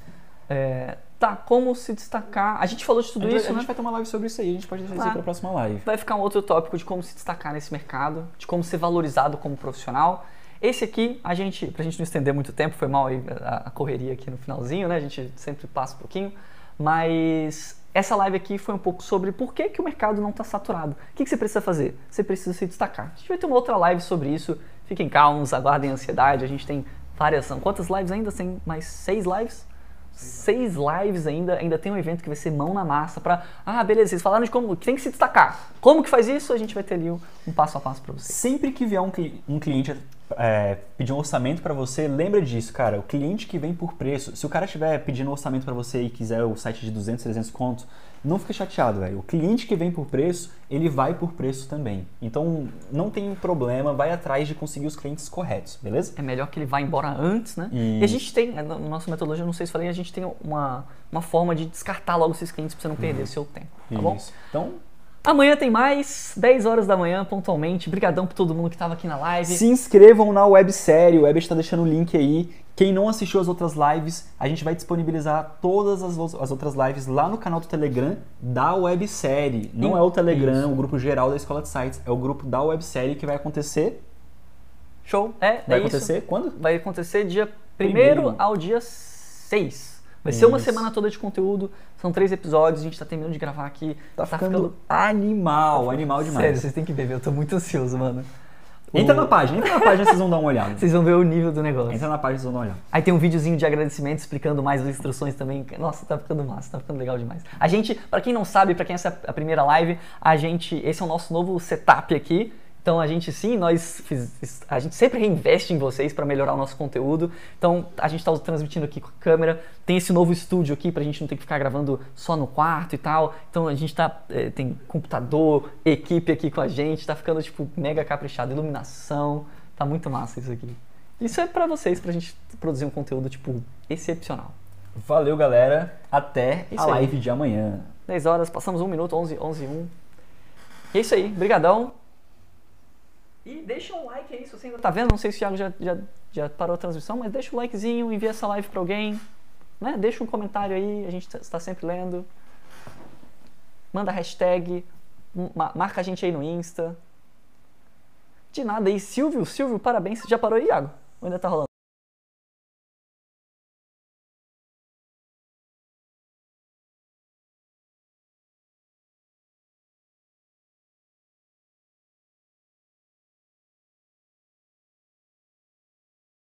É, tá, como se destacar... A gente falou de tudo a gente, isso, a né? gente vai ter uma live sobre isso aí, a gente pode deixar isso Ah. pra próxima live. vai ficar um outro tópico de como se destacar nesse mercado, de como ser valorizado como profissional. Esse aqui, a gente, pra gente não estender muito tempo, foi mal a, a correria aqui no finalzinho, né? A gente sempre passa um pouquinho. Mas essa live aqui foi um pouco sobre por que, que o mercado não está saturado. O que, que você precisa fazer? Você precisa se destacar. A gente vai ter uma outra live sobre isso. Fiquem calmos, aguardem a ansiedade. A gente tem várias. São quantas lives ainda? Tem mais seis lives? Seis lives ainda, ainda tem um evento que vai ser mão na massa para ah, beleza, vocês falaram de como que tem que se destacar. Como que faz isso? A gente vai ter ali um, um passo a passo para vocês. Sempre que vier um, cli- um cliente é, pedir um orçamento para você, lembra disso, cara. O cliente que vem por preço, se o cara estiver pedindo um orçamento para você e quiser o site de 200, 300 contos, não fica chateado, velho. O cliente que vem por preço, ele vai por preço também. Então, não tem problema, vai atrás de conseguir os clientes corretos, beleza? É melhor que ele vá embora antes, né? E a gente tem, na nossa metodologia, não sei se falei, a gente tem uma, uma forma de descartar logo esses clientes para você não perder seu tempo, tá bom? Isso. Então, Amanhã tem mais, 10 horas da manhã, pontualmente. Obrigadão por todo mundo que estava aqui na live. Se inscrevam na websérie, o Web está deixando o link aí. Quem não assistiu as outras lives, a gente vai disponibilizar todas as, as outras lives lá no canal do Telegram da websérie. Não é o Telegram, o grupo geral da Escola de Sites, é o grupo da websérie que vai acontecer. Show? É, Vai é acontecer isso. quando? Vai acontecer dia 1 Primeiro. ao dia 6. Vai ser uma semana toda de conteúdo. São três episódios, a gente tá terminando de gravar aqui. Tá, ficando, animal, animal demais. Sério, vocês têm que ver, eu tô muito ansioso, mano. Entra na página, entra na página, vocês vão dar uma olhada. Vocês vão ver o nível do negócio. Entra na página, vocês vão dar uma olhada. Aí tem um videozinho de agradecimento explicando mais as instruções também. Nossa, tá ficando massa, tá ficando legal demais. A gente, pra quem não sabe, pra quem essa é a primeira live, a gente, esse é o nosso novo setup aqui. Então a gente sim, nós fiz- a gente sempre reinveste em vocês para melhorar o nosso conteúdo. Então a gente está transmitindo aqui com a câmera, tem esse novo estúdio aqui pra gente não ter que ficar gravando só no quarto e tal. Então a gente tá eh, tem computador, equipe aqui com a gente, tá ficando tipo mega caprichado, iluminação, tá muito massa isso aqui. Isso é pra vocês, pra gente produzir um conteúdo tipo excepcional. Valeu, galera. Até Isso a aí. live de amanhã. 10 horas, passamos um minuto, 11, 11 e 1. E é isso aí, brigadão. E deixa um like aí se você ainda tá vendo. Não sei se o Thiago já, já, já parou a transmissão, mas deixa um likezinho, envia essa live pra alguém. Né? Deixa um comentário aí, a gente está sempre lendo. Manda hashtag, ma- marca a gente aí no Insta. De nada aí, Silvio, Silvio, parabéns. Já parou aí, Iago? Ou ainda tá rolando?